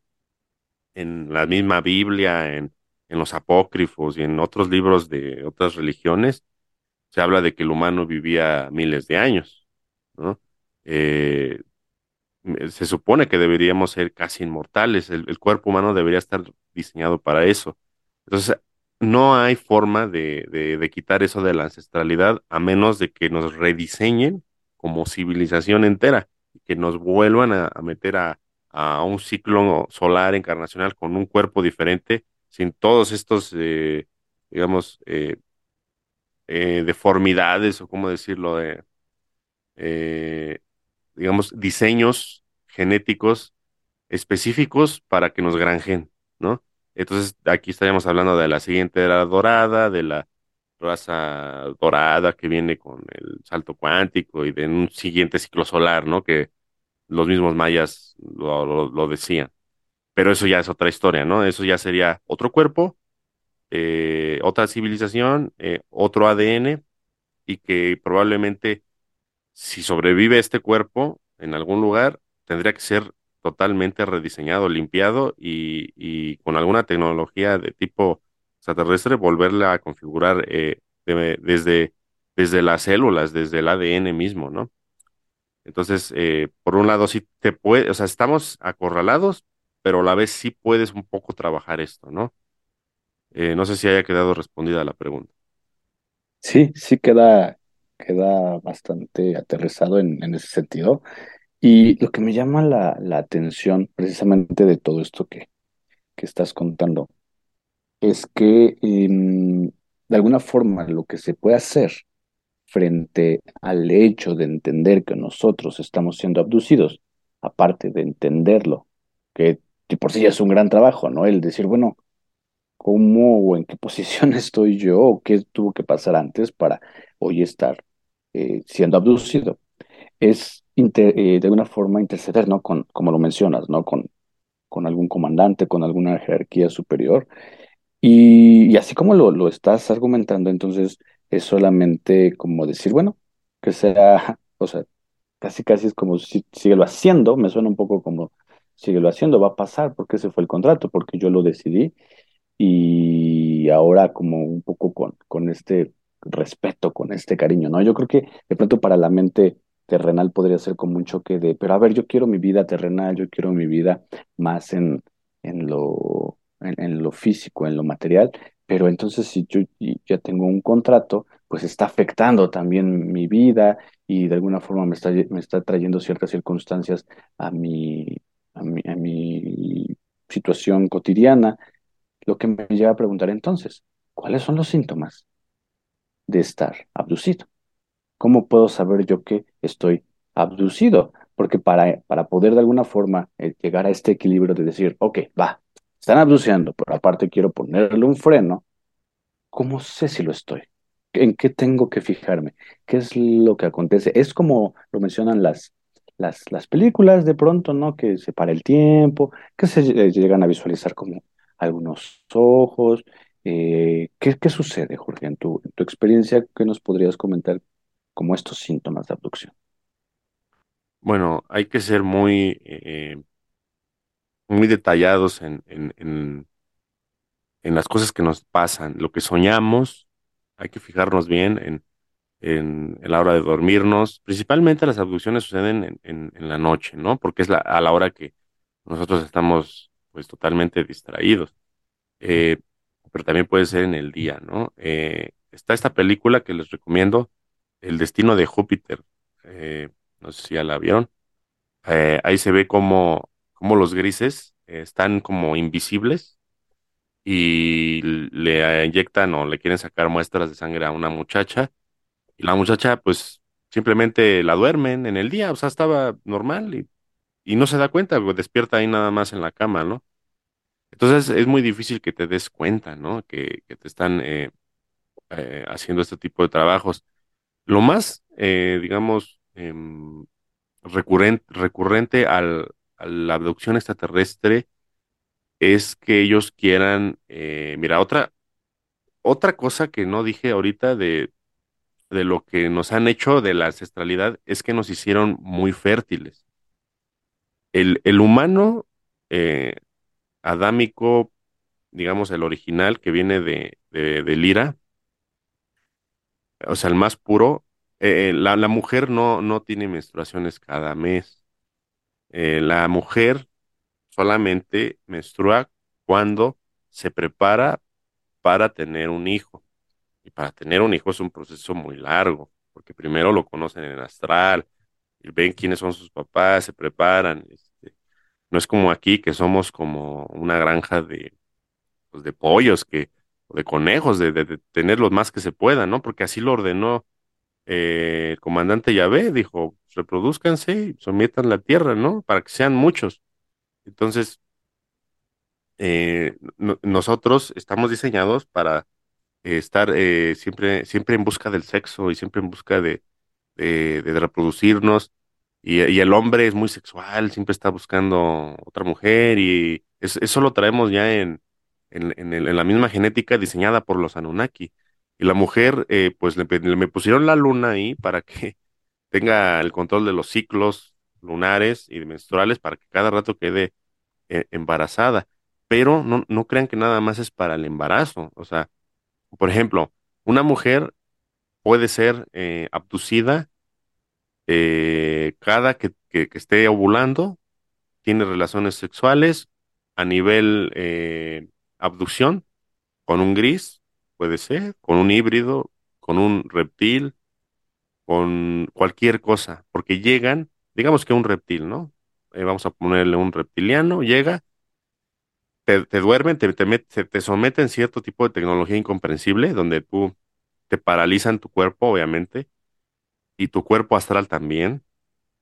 en la misma Biblia, en, en los apócrifos y en otros libros de otras religiones, se habla de que el humano vivía miles de años, ¿no? Eh, se supone que deberíamos ser casi inmortales, el, el cuerpo humano debería estar diseñado para eso. Entonces, no hay forma de, de, quitar eso de la ancestralidad a menos de que nos rediseñen como civilización entera y que nos vuelvan a, meter a, a un ciclo solar encarnacional con un cuerpo diferente, sin todos estos, eh, digamos, eh, eh, deformidades o cómo decirlo, de, eh, digamos, diseños genéticos específicos para que nos granjen, ¿no? Entonces, aquí estaríamos hablando de la siguiente era dorada, de la raza dorada que viene con el salto cuántico y de un siguiente ciclo solar, ¿no? Que los mismos mayas lo, decían. Pero eso ya es otra historia, ¿no? Eso ya sería otro cuerpo, eh, otra civilización, eh, otro ADN y que probablemente si sobrevive este cuerpo en algún lugar, tendría que ser totalmente rediseñado, limpiado y, con alguna tecnología de tipo extraterrestre, volverla a configurar eh, desde, desde las células, desde el ADN mismo, ¿no? Entonces, eh, por un lado, sí te puede, o sea, estamos acorralados, pero a la vez sí puedes un poco trabajar esto, ¿no? Eh, no sé si haya quedado respondida la pregunta. Sí, sí queda, queda bastante aterrizado en, en ese sentido. Y lo que me llama la, la atención precisamente de todo esto que, que estás contando es que em, de alguna forma lo que se puede hacer frente al hecho de entender que nosotros estamos siendo abducidos, aparte de entenderlo, que, por sí ya es un gran trabajo, ¿no? El decir, bueno, ¿cómo o en qué posición estoy yo o qué tuvo que pasar antes para hoy estar eh, siendo abducido? Es eh, de alguna forma interceder, ¿no? Con, como lo mencionas, ¿no? Con, con algún comandante, con alguna jerarquía superior. Y, así como lo, lo estás argumentando, entonces es solamente como decir, bueno, que sea, o sea, casi casi es como si síguelo haciendo, me suena un poco como síguelo haciendo, va a pasar porque ese fue el contrato, porque yo lo decidí y ahora como un poco con, con este respeto, con este cariño, ¿no? Yo creo que de pronto para la mente terrenal podría ser como un choque de, pero a ver, yo quiero mi vida terrenal, yo quiero mi vida más en, en lo, en, lo físico, en lo material, pero entonces si yo ya tengo un contrato, pues está afectando también mi vida y de alguna forma me está, me está trayendo ciertas circunstancias a mi, a mi, a mi situación cotidiana, lo que me lleva a preguntar entonces, ¿cuáles son los síntomas de estar abducido? ¿Cómo puedo saber yo que estoy abducido? Porque para, para poder de alguna forma eh, llegar a este equilibrio de decir, ok, va, están abduciendo, pero aparte quiero ponerle un freno, ¿cómo sé si lo estoy? ¿En qué tengo que fijarme? ¿Qué es lo que acontece? Es como lo mencionan las, las, las películas de pronto, ¿no? Que se para el tiempo, que se llegan a visualizar como algunos ojos. Eh, ¿qué, ¿qué, sucede, Jorge, en tu, en tu experiencia? ¿Qué nos podrías comentar como estos síntomas de abducción? Bueno, hay que ser muy, eh, muy detallados en, en, en, las cosas que nos pasan, lo que soñamos, hay que fijarnos bien en, en, la hora de dormirnos. Principalmente las abducciones suceden en, la noche, ¿no? Porque es la, a la hora que nosotros estamos pues totalmente distraídos. Eh, pero también puede ser en el día, ¿no? Eh, está esta película que les recomiendo, el destino de Júpiter. Eh, no sé si ya la vieron. Eh, ahí se ve como, como los grises eh, están como invisibles y le inyectan o le quieren sacar muestras de sangre a una muchacha. Y la muchacha, pues, simplemente la duermen en el día, o sea, estaba normal y, no se da cuenta, despierta ahí nada más en la cama, ¿no? Entonces es muy difícil que te des cuenta, ¿no? Que, que te están haciendo este tipo de trabajos. Lo más, eh, digamos, em, recurrente, recurrente al, a la abducción extraterrestre es que ellos quieran, eh, mira, otra, otra cosa que no dije ahorita de, de lo que nos han hecho de la ancestralidad es que nos hicieron muy fértiles. El, el humano eh, adámico, digamos, el original que viene de, de, de Lira, o sea, el más puro, eh, la, la, mujer no, no tiene menstruaciones cada mes. Eh, la mujer solamente menstrua cuando se prepara para tener un hijo. Y para tener un hijo es un proceso muy largo, porque primero lo conocen en el astral, y ven quiénes son sus papás, se preparan. Este, no es como aquí que somos como una granja de, pues, de pollos que de conejos, de, de, tener los más que se puedan, ¿no? Porque así lo ordenó eh, el comandante Yahvé, dijo, reproduzcanse y sometan la tierra, ¿no? Para que sean muchos. Entonces, eh, nosotros estamos diseñados para eh, estar siempre, siempre en busca del sexo y siempre en busca de, de, reproducirnos. Y, y, el hombre es muy sexual, siempre está buscando otra mujer y eso lo traemos ya en, en, la misma genética diseñada por los Anunnaki. Y la mujer, eh, pues le, me pusieron la luna ahí para que tenga el control de los ciclos lunares y menstruales para que cada rato quede eh, embarazada. Pero no, no crean que nada más es para el embarazo. O sea, por ejemplo, una mujer puede ser eh, abducida eh, cada que, que, esté ovulando, tiene relaciones sexuales a nivel eh, abducción con un gris, puede ser, con un híbrido, con un reptil, con cualquier cosa, porque llegan, digamos que un reptil, ¿no? Eh, vamos a ponerle un reptiliano, llega, te, duermen, te, te, te someten cierto tipo de tecnología incomprensible, donde tú te paralizan tu cuerpo, obviamente, y tu cuerpo astral también.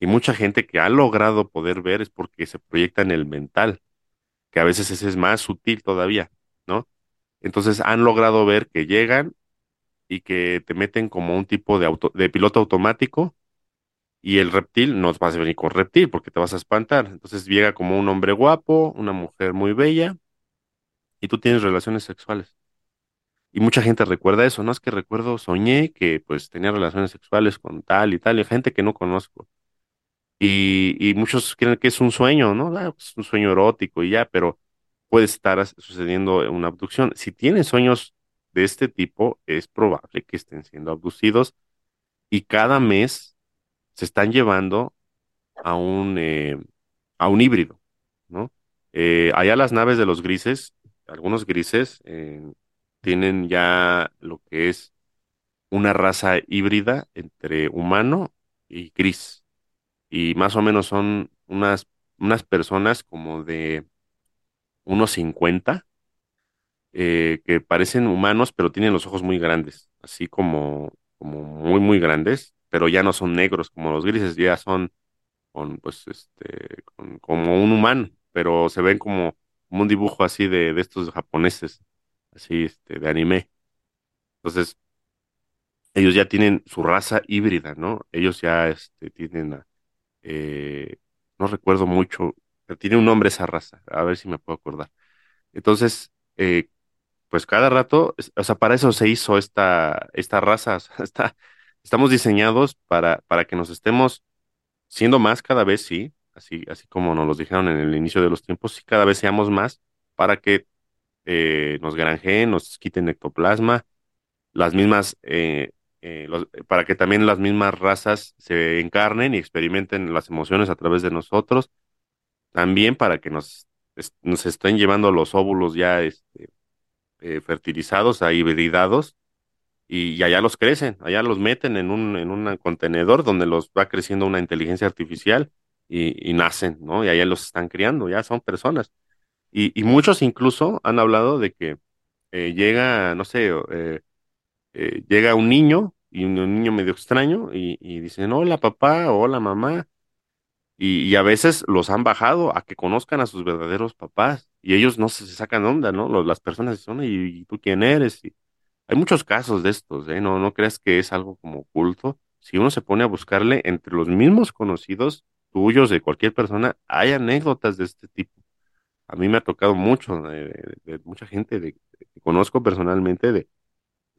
Y mucha gente que ha logrado poder ver es porque se proyecta en el mental, que a veces ese es más sutil todavía, ¿no? Entonces han logrado ver que llegan y que te meten como un tipo de, auto, de piloto automático y el reptil no vas a venir con reptil porque te vas a espantar. Entonces llega como un hombre guapo, una mujer muy bella y tú tienes relaciones sexuales. Y mucha gente recuerda eso, ¿no? Es que recuerdo, soñé que pues tenía relaciones sexuales con tal y tal, y gente que no conozco. Y, muchos creen que es un sueño, ¿no? Ah, pues, un sueño erótico y ya, pero puede estar sucediendo una abducción. Si tienen sueños de este tipo, es probable que estén siendo abducidos y cada mes se están llevando a un, eh, a un híbrido, ¿no? Eh, allá las naves de los grises, algunos grises, tienen ya lo que es una raza híbrida entre humano y gris. Y más o menos son unas, unas personas como de unos 50 eh, que parecen humanos, pero tienen los ojos muy grandes, así como, como muy, muy grandes, pero ya no son negros como los grises, ya son con, pues, este, como un humano, pero se ven como, un dibujo así de, de estos japoneses así, este, de anime. Entonces, ellos ya tienen su raza híbrida, ¿no? Ellos ya, este, tienen, eh, no recuerdo mucho, tiene un nombre esa raza, a ver si me puedo acordar. Entonces, eh, pues cada rato, o sea, para eso se hizo esta, esta raza, está, estamos diseñados para, para que nos estemos siendo más cada vez, sí, así, así como nos lo dijeron en el inicio de los tiempos, sí, cada vez seamos más para que eh, nos granjeen, nos quiten ectoplasma, las mismas, eh, para que también las mismas razas se encarnen y experimenten las emociones a través de nosotros, también para que nos, estén llevando los óvulos ya este, fertilizados, a hibridados, y, allá los crecen, allá los meten en un, en un contenedor donde los va creciendo una inteligencia artificial y, y nacen, ¿no? Y allá los están criando, ya son personas. Y, muchos incluso han hablado de que eh, llega, no sé, eh, eh, llega un niño y un, niño medio extraño y, y, dicen, hola papá, hola mamá. Y, a veces los han bajado a que conozcan a sus verdaderos papás y ellos no se, sacan onda, ¿no? las personas dicen, ¿y, tú quién eres? Y hay muchos casos de estos, ¿eh? No, no creas que es algo como oculto. Si uno se pone a buscarle entre los mismos conocidos tuyos de cualquier persona, hay anécdotas de este tipo a mí me ha tocado mucho, de, mucha gente que conozco personalmente, de,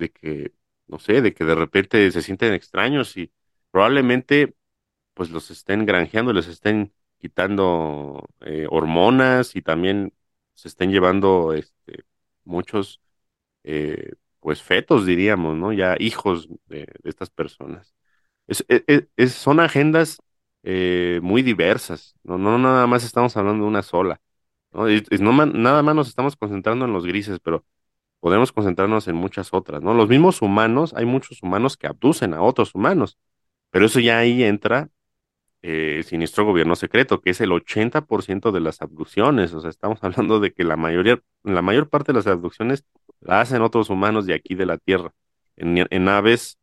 de que, no sé, de que de repente se sienten extraños y probablemente pues los estén granjeando, les estén quitando eh, hormonas y también se estén llevando este, muchos eh, pues fetos, diríamos, ¿no? Ya hijos de, estas personas. E, e, son agendas eh, muy diversas, ¿no? no nada más estamos hablando de una sola. no nada más nos estamos concentrando en los grises, pero podemos concentrarnos en muchas otras, ¿no? Los mismos humanos, hay muchos humanos que abducen a otros humanos, pero eso ya ahí entra eh, el siniestro gobierno secreto, que es el 80% de las abducciones, o sea, estamos hablando de que la mayoría, la mayor parte de las abducciones la hacen otros humanos de aquí de la Tierra, en, en naves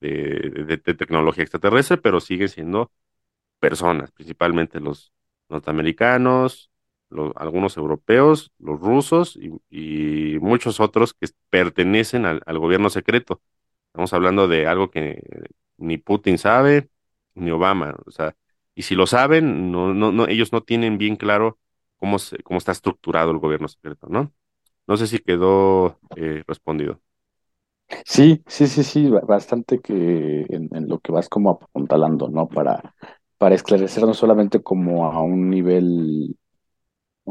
de, de, tecnología extraterrestre, pero siguen siendo personas, principalmente los norteamericanos, algunos europeos, los rusos y, muchos otros que pertenecen al, gobierno secreto. Estamos hablando de algo que ni Putin sabe, ni Obama, o sea, y si lo saben, no, no, no, ellos no tienen bien claro cómo, se, cómo está estructurado el gobierno secreto, ¿no? No sé si quedó eh, respondido. Sí, sí, sí, sí, bastante que en, en, lo que vas como apuntalando, ¿no? Para para esclarecer no solamente como a un nivel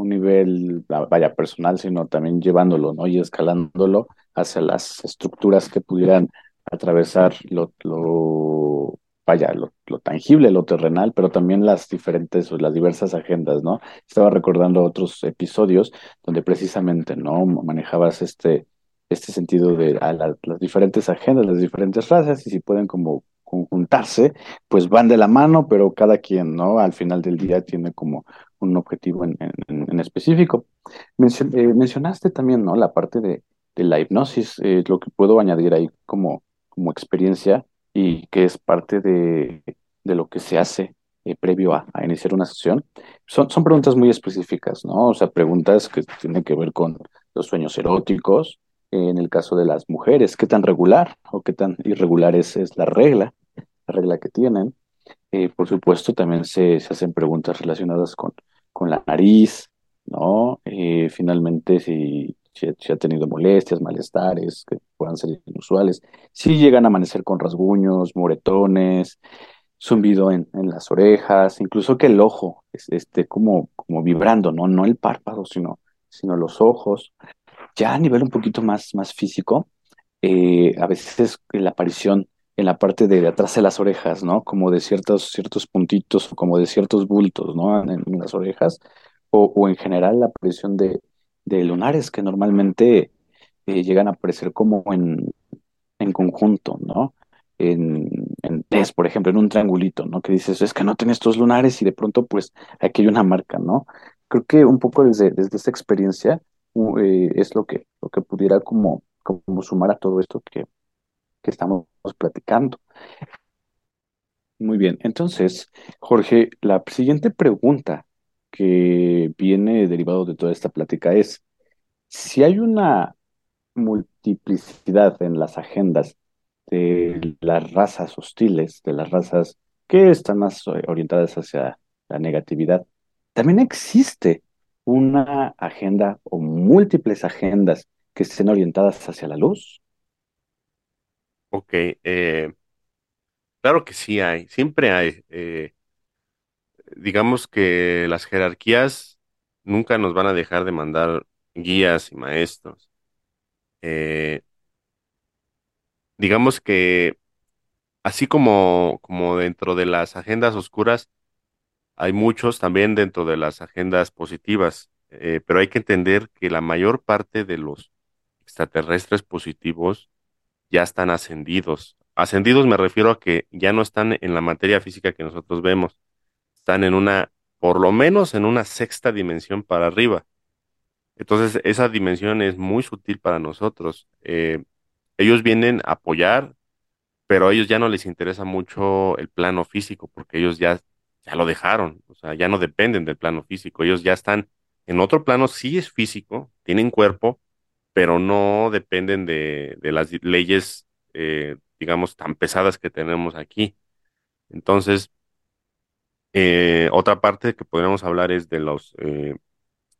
un nivel, vaya, personal, sino también llevándolo, ¿no? Y escalándolo hacia las estructuras que pudieran atravesar lo, lo vaya, lo, lo, tangible, lo terrenal, pero también las diferentes las diversas agendas, ¿no? Estaba recordando otros episodios donde precisamente, ¿no? Manejabas este, este sentido de a las diferentes agendas, las diferentes razas y si pueden como conjuntarse, pues van de la mano, pero cada quien, ¿no? Al final del día tiene como un objetivo en, específico. Eh, mencionaste también, ¿no? La parte de, la hipnosis, eh, lo que puedo añadir ahí como, como experiencia y que es parte de, de lo que se hace eh, previo a, a, iniciar una sesión. Son, son preguntas muy específicas, ¿no? O sea, preguntas que tienen que ver con los sueños eróticos, en el caso de las mujeres, qué tan regular o qué tan irregular es, es la regla, la regla que tienen. Eh, por supuesto, también se, se, hacen preguntas relacionadas con, con la nariz, ¿no? Eh, finalmente, si, si, ha tenido molestias, malestares que puedan ser inusuales, si llegan a amanecer con rasguños, moretones, zumbido en, en las orejas, incluso que el ojo esté como, como vibrando, ¿no? No el párpado, sino, sino los ojos. Ya a nivel un poquito más, más físico, eh, a veces la aparición en la parte de atrás de las orejas, ¿no? Como de ciertos, ciertos puntitos como de ciertos bultos, ¿no? En, las orejas, o, o, en general la aparición de, de lunares que normalmente eh, llegan a aparecer como en, en conjunto, ¿no? En, en test, por ejemplo, en un triangulito, ¿no? Que dices, es que no tienes estos lunares y de pronto, pues, aquí hay una marca, ¿no? Creo que un poco desde, desde esta experiencia eh, es lo que, lo que pudiera como, como sumar a todo esto que, que estamos platicando. Muy bien, entonces, Jorge, la siguiente pregunta que viene derivado de toda esta plática es, si hay una multiplicidad en las agendas de las razas hostiles, de las razas que están más orientadas hacia la negatividad, también existe una agenda o múltiples agendas que estén orientadas hacia la luz? Ok, eh, claro que sí hay, siempre hay. Eh, digamos que las jerarquías nunca nos van a dejar de mandar guías y maestros. Eh, digamos que así como, como dentro de las agendas oscuras, hay muchos también dentro de las agendas positivas, pero hay que entender que la mayor parte de los extraterrestres positivos ya están ascendidos. Ascendidos me refiero a que ya no están en la materia física que nosotros vemos, están en una, por lo menos en una sexta dimensión para arriba. Entonces, esa dimensión es muy sutil para nosotros. Eh, ellos vienen a apoyar, pero a ellos ya no les interesa mucho el plano físico, porque ellos ya, ya lo dejaron, o sea, ya no dependen del plano físico. Ellos ya están en otro plano, sí es físico, tienen cuerpo, pero no dependen de, de las leyes, eh, digamos, tan pesadas que tenemos aquí. Entonces, eh, otra parte que podríamos hablar es de los eh,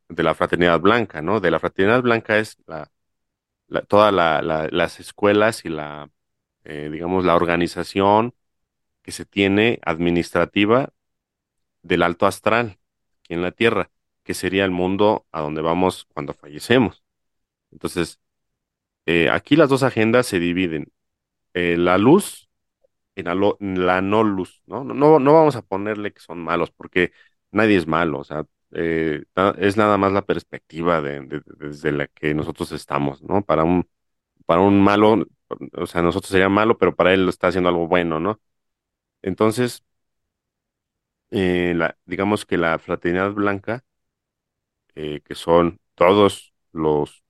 de la fraternidad blanca, ¿no? De la fraternidad blanca es la, todas la, las escuelas y la, eh, digamos, la organización que se tiene administrativa del alto astral aquí en la Tierra, que sería el mundo a donde vamos cuando fallecemos. Entonces, eh, aquí las dos agendas se dividen. Eh, la luz y la, no luz, ¿no? ¿no? No, vamos a ponerle que son malos, porque nadie es malo, o sea, eh, es nada más la perspectiva de, desde la que nosotros estamos, ¿no? Para un, para un malo, o sea, nosotros sería malo, pero para él lo está haciendo algo bueno, ¿no? Entonces, digamos que la fraternidad blanca, que son todos los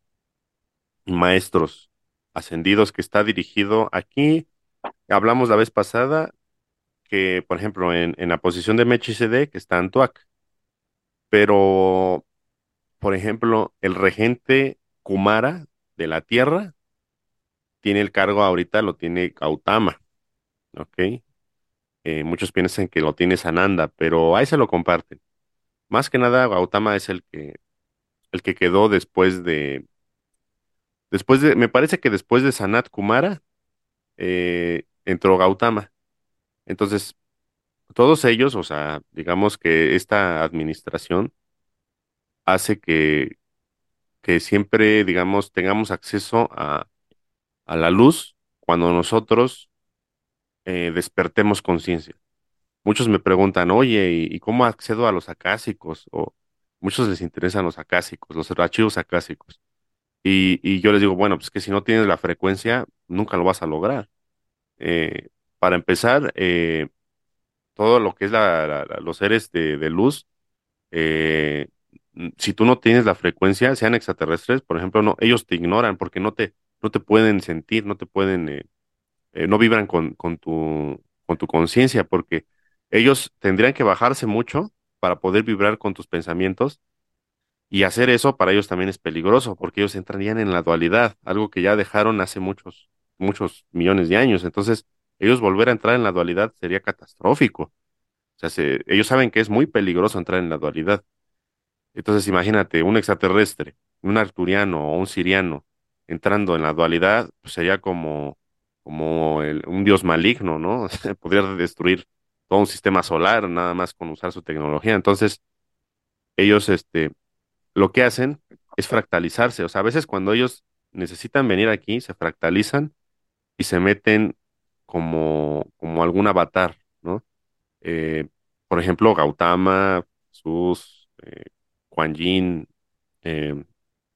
maestros ascendidos que está dirigido aquí, hablamos la vez pasada que, por ejemplo, en, en la posición de Mechisedec que está Antuac, pero, por ejemplo, el regente Kumara de la Tierra tiene el cargo ahorita, lo tiene Gautama, ¿ok? Eh, muchos piensan que lo tiene Sananda, pero ahí se lo comparten. Más que nada, Gautama es el que, el que quedó después de, después de, me parece que después de Sanat Kumara, eh, entró Gautama. Entonces, todos ellos, o sea, digamos que esta administración hace que, que siempre, digamos, tengamos acceso a, a la luz cuando nosotros eh, despertemos conciencia. Muchos me preguntan, oye, ¿y, cómo accedo a los acásicos? O muchos les interesan los acásicos, los archivos acásicos. Y, y yo les digo, bueno, pues que si no tienes la frecuencia, nunca lo vas a lograr. Eh, para empezar, eh, todo lo que es la, los seres de, luz, eh, si tú no tienes la frecuencia, sean extraterrestres, por ejemplo, no, ellos te ignoran porque no te, no te pueden sentir, no te pueden, no vibran con, con tu, con tu conciencia, porque ellos tendrían que bajarse mucho para poder vibrar con tus pensamientos y hacer eso para ellos también es peligroso, porque ellos entrarían en la dualidad, algo que ya dejaron hace muchos, muchos millones de años. Entonces, ellos volver a entrar en la dualidad sería catastrófico. O sea, se- ellos saben que es muy peligroso entrar en la dualidad. Entonces, imagínate, un extraterrestre, un arturiano o un siriano entrando en la dualidad, pues sería como, como un dios maligno, ¿no? Podría destruir todo un sistema solar nada más con usar su tecnología. Entonces, ellos, este, lo que hacen es fractalizarse. O sea, a veces cuando ellos necesitan venir aquí, se fractalizan y se meten como, como algún avatar, ¿no? Eh, por ejemplo, Gautama, Jesús, eh, Kuan Yin, eh,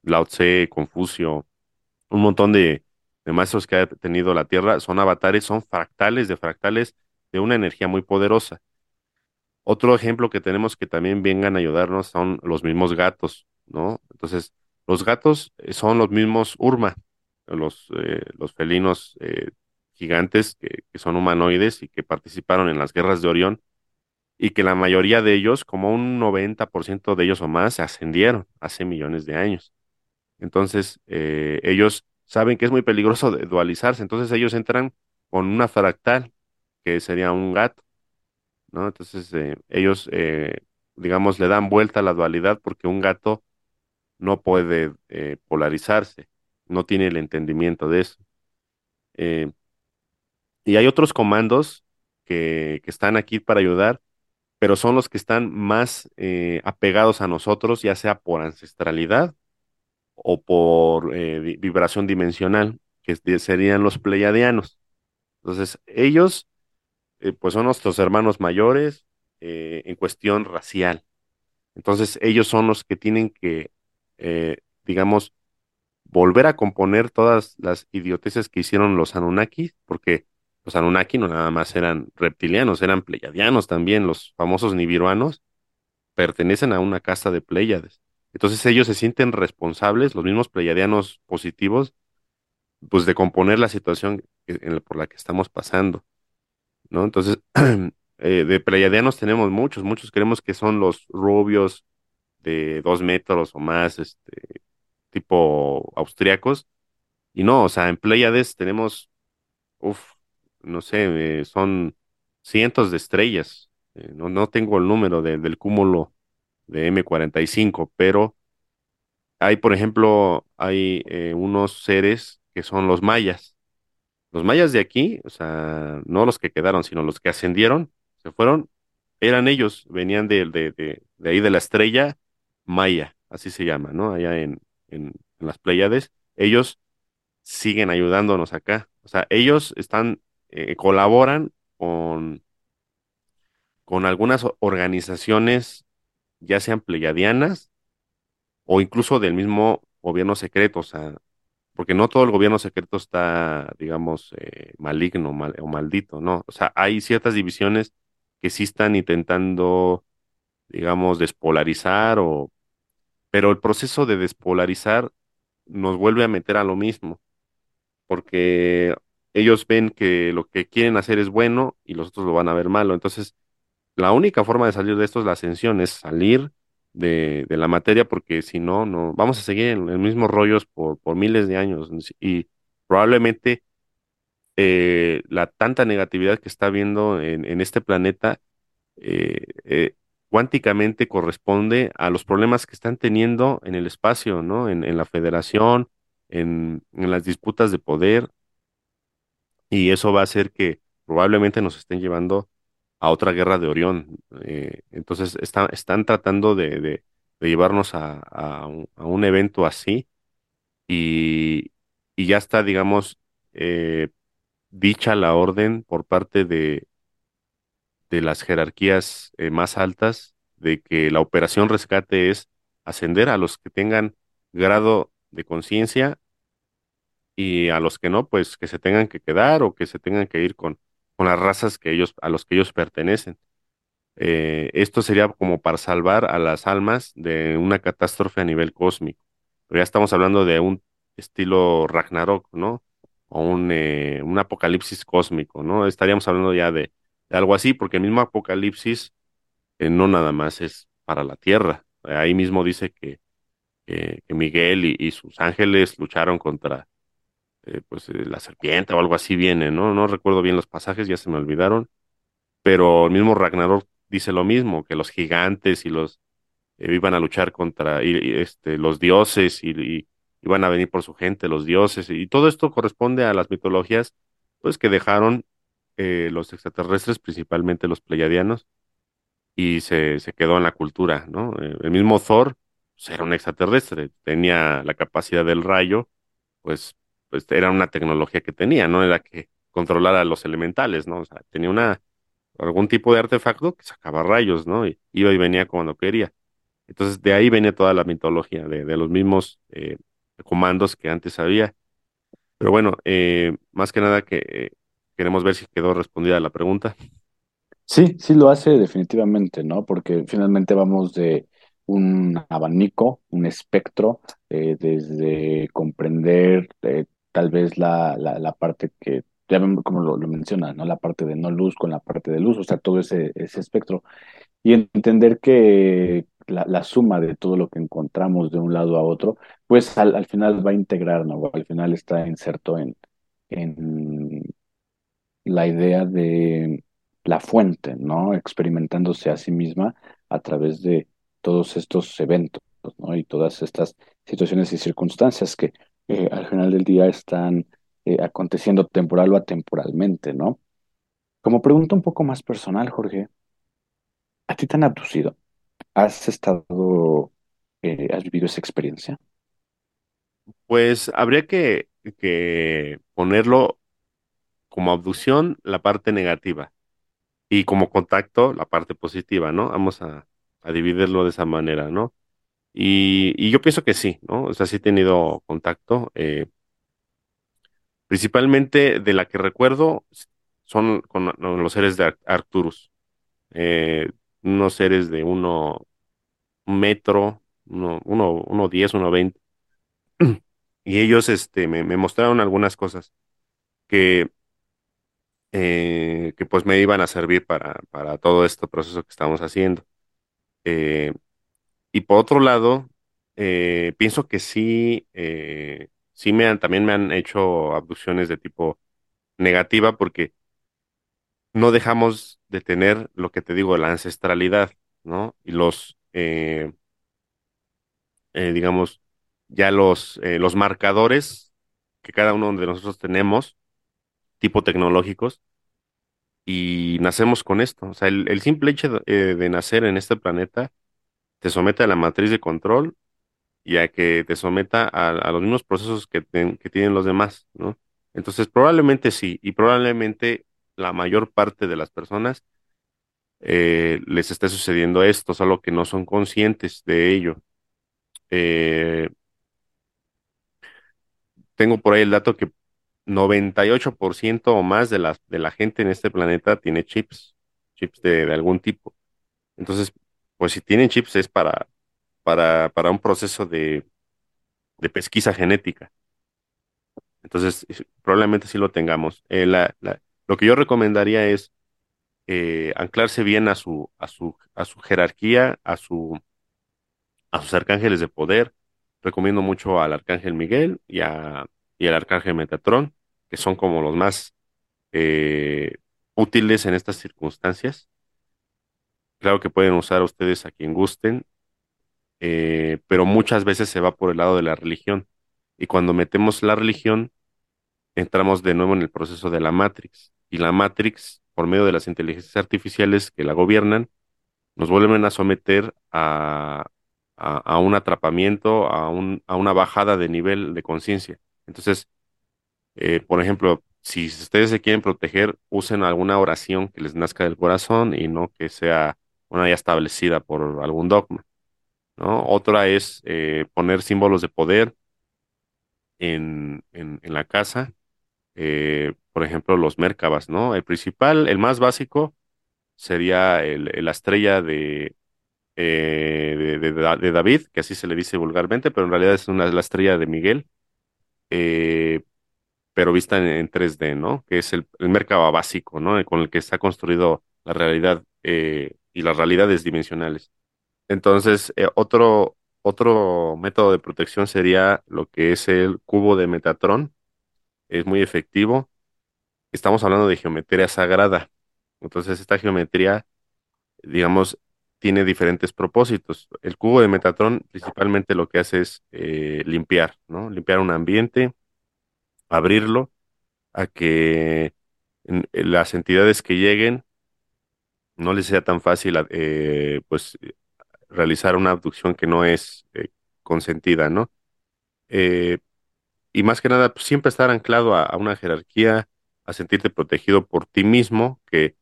Lao Tse, Confucio, un montón de, de maestros que ha tenido la Tierra, son avatares, son fractales de fractales de una energía muy poderosa. Otro ejemplo que tenemos que también vengan a ayudarnos son los mismos gatos, ¿no? Entonces, los gatos eh, son los mismos Urma, los, eh, los felinos eh, gigantes que, son humanoides y que participaron en las guerras de Orión y que la mayoría de ellos, como un 90% de ellos o más, se ascendieron hace millones de años. Entonces, eh, ellos saben que es muy peligroso dualizarse, entonces ellos entran con una fractal, que sería un gato. ¿no? Entonces, ellos, digamos, le dan vuelta a la dualidad porque un gato no puede eh, polarizarse, no tiene el entendimiento de eso. Eh, y hay otros comandos que, que están aquí para ayudar, pero son los que están más eh, apegados a nosotros, ya sea por ancestralidad o por vi- vibración dimensional, que serían los pleiadianos. Entonces, ellos, pues son nuestros hermanos mayores en cuestión racial. Entonces ellos son los que tienen que, eh, digamos, volver a componer todas las idioteces que hicieron los Anunnaki, porque los Anunnaki no nada más eran reptilianos, eran pleiadianos también, los famosos nibiruanos pertenecen a una casta de Pléyades. Entonces ellos se sienten responsables, los mismos pleiadianos positivos, pues de componer la situación por la que estamos pasando, ¿no? Entonces, eh, de pleiadianos tenemos muchos, muchos creemos que son los rubios, de dos metros o más, este, tipo austriacos. Y no, o sea, en Pléyades tenemos, uff, no sé, eh, son cientos de estrellas. Eh, no, no tengo el número de- del cúmulo de m cuarenta y cinco pero hay, por ejemplo, hay eh, unos seres que son los mayas. Los mayas de aquí, o sea, no los que quedaron, sino los que ascendieron, se fueron, eran ellos, venían de, de, de ahí de la estrella Maya, así se llama, ¿no? Allá en, en, las Pléyades. Ellos siguen ayudándonos acá. O sea, ellos están, eh, colaboran con, con algunas organizaciones, ya sean pleyadianas o incluso del mismo gobierno secreto, o sea, porque no todo el gobierno secreto está, digamos, eh, maligno mal- o maldito, ¿no? O sea, hay ciertas divisiones que sí están intentando, digamos, despolarizar o, pero el proceso de despolarizar nos vuelve a meter a lo mismo, porque ellos ven que lo que quieren hacer es bueno y los otros lo van a ver malo. Entonces, la única forma de salir de esto es la ascensión, es salir de, de la materia, porque si no, no, vamos a seguir en los mismos rollos por, por miles de años y probablemente eh, la tanta negatividad que está habiendo en, en este planeta eh, eh, cuánticamente corresponde a los problemas que están teniendo en el espacio, ¿no? En, la federación, en, las disputas de poder, y eso va a hacer que probablemente nos estén llevando a otra guerra de Orión. Eh, entonces están tratando de, llevarnos a, un, evento así y, y ya está, digamos, eh, dicha la orden por parte de, de las jerarquías eh, más altas de que la operación rescate es ascender a los que tengan grado de conciencia y a los que no, pues que se tengan que quedar o que se tengan que ir con, con las razas que ellos, a los que ellos pertenecen. Eh, esto sería como para salvar a las almas de una catástrofe a nivel cósmico. Pero ya estamos hablando de un estilo Ragnarok, ¿no? O un, eh, un apocalipsis cósmico, ¿no? Estaríamos hablando ya de, algo así, porque el mismo apocalipsis eh, no nada más es para la tierra. Ahí mismo dice que, Miguel y, sus ángeles lucharon contra eh, pues la serpiente o algo así viene, ¿no? No recuerdo bien los pasajes, ya se me olvidaron, pero el mismo Ragnarok dice lo mismo, que los gigantes y los iban a luchar contra este, los dioses y, iban a venir por su gente, los dioses, y todo esto corresponde a las mitologías, pues que dejaron eh, los extraterrestres, principalmente los pleiadianos, y se, se quedó en la cultura, ¿no? Eh, el mismo Thor pues, era un extraterrestre, tenía la capacidad del rayo, pues, pues era una tecnología que tenía, ¿no? Era que controlara los elementales, ¿no? O sea, tenía una, algún tipo de artefacto que sacaba rayos, ¿no? Y iba y venía cuando quería. Entonces, de ahí venía toda la mitología, de, los mismos eh, comandos que antes había. Pero bueno, más que nada que queremos ver si quedó respondida la pregunta. Sí, sí lo hace definitivamente, ¿no? Porque finalmente vamos de un abanico, un espectro, eh, desde comprender tal vez la, la, parte que, ya vemos como lo, lo, menciona, ¿no? La parte de no luz con la parte de luz, o sea, todo ese, ese espectro. Y entender que la, suma de todo lo que encontramos de un lado a otro, pues al, final va a integrar, ¿no? Al final está inserto en la idea de la fuente, ¿no? Experimentándose a sí misma a través de todos estos eventos, ¿no? Y todas estas situaciones y circunstancias que eh, al final del día están eh, aconteciendo temporal o atemporalmente, ¿no? Como pregunta un poco más personal, Jorge, ¿a ti te han abducido? ¿Has estado, eh, has vivido esa experiencia? Pues habría que, que ponerlo como abducción la parte negativa y como contacto la parte positiva, ¿no? Vamos a, dividirlo de esa manera, ¿no? Y, yo pienso que sí, ¿no? O sea, sí he tenido contacto. Eh, principalmente de la que recuerdo son con los seres de Arcturus. Eh, unos seres de uno metro, uno, uno, uno diez, uno veinte. Y ellos este, me, mostraron algunas cosas que, eh, que pues me iban a servir para, para todo este proceso que estamos haciendo. Eh, y por otro lado, eh, pienso que sí, sí me han, también me han hecho abducciones de tipo negativa porque no dejamos de tener lo que te digo, la ancestralidad, ¿no? Y los, digamos, ya los, los marcadores que cada uno de nosotros tenemos, tipo tecnológicos, y nacemos con esto. O sea, el, simple hecho de, nacer en este planeta te somete a la matriz de control y a que te someta a, los mismos procesos que, que tienen los demás, ¿no? Entonces, probablemente sí, y probablemente la mayor parte de las personas eh, les está sucediendo esto, solo que no son conscientes de ello. Eh, tengo por ahí el dato que 98% o más de la, de la gente en este planeta tiene chips, chips de, algún tipo. Entonces, pues si tienen chips es para, para, para un proceso de, de pesquisa genética. Entonces, probablemente sí lo tengamos. Eh, la, lo que yo recomendaría es eh, anclarse bien a su, a su, a su jerarquía, a su, a sus arcángeles de poder. Recomiendo mucho al arcángel Miguel y, a, y al arcángel Metatrón, que son como los más eh, útiles en estas circunstancias. Claro que pueden usar a ustedes a quien gusten, eh, pero muchas veces se va por el lado de la religión. Y cuando metemos la religión, entramos de nuevo en el proceso de la Matrix y la Matrix por medio de las inteligencias artificiales que la gobiernan, nos vuelven a someter a, a, a un atrapamiento, a, un, a una bajada de nivel de conciencia. Entonces, eh, por ejemplo, si ustedes se quieren proteger, usen alguna oración que les nazca del corazón y no que sea una ya establecida por algún dogma, ¿no? Otra es eh, poner símbolos de poder en, en, la casa, eh, por ejemplo, los Merkabas, ¿no? El principal, el más básico, sería el, la estrella de, de David, que así se le dice vulgarmente, pero en realidad es una, la estrella de Miguel. Eh, pero vista en, en 3D, ¿no? Que es el, Merkaba básico, ¿no? Con el que está construido la realidad eh, y las realidades dimensionales. Entonces, eh, otro, otro método de protección sería lo que es el cubo de Metatron. Es muy efectivo. Estamos hablando de geometría sagrada. Entonces, esta geometría, digamos, tiene diferentes propósitos. El cubo de Metatron principalmente lo que hace es eh, limpiar, ¿no? Limpiar un ambiente, abrirlo a que en las entidades que lleguen no les sea tan fácil eh, pues realizar una abducción que no es eh, consentida, ¿no? Eh, y más que nada, pues, siempre estar anclado a, a una jerarquía, a sentirte protegido por ti mismo, que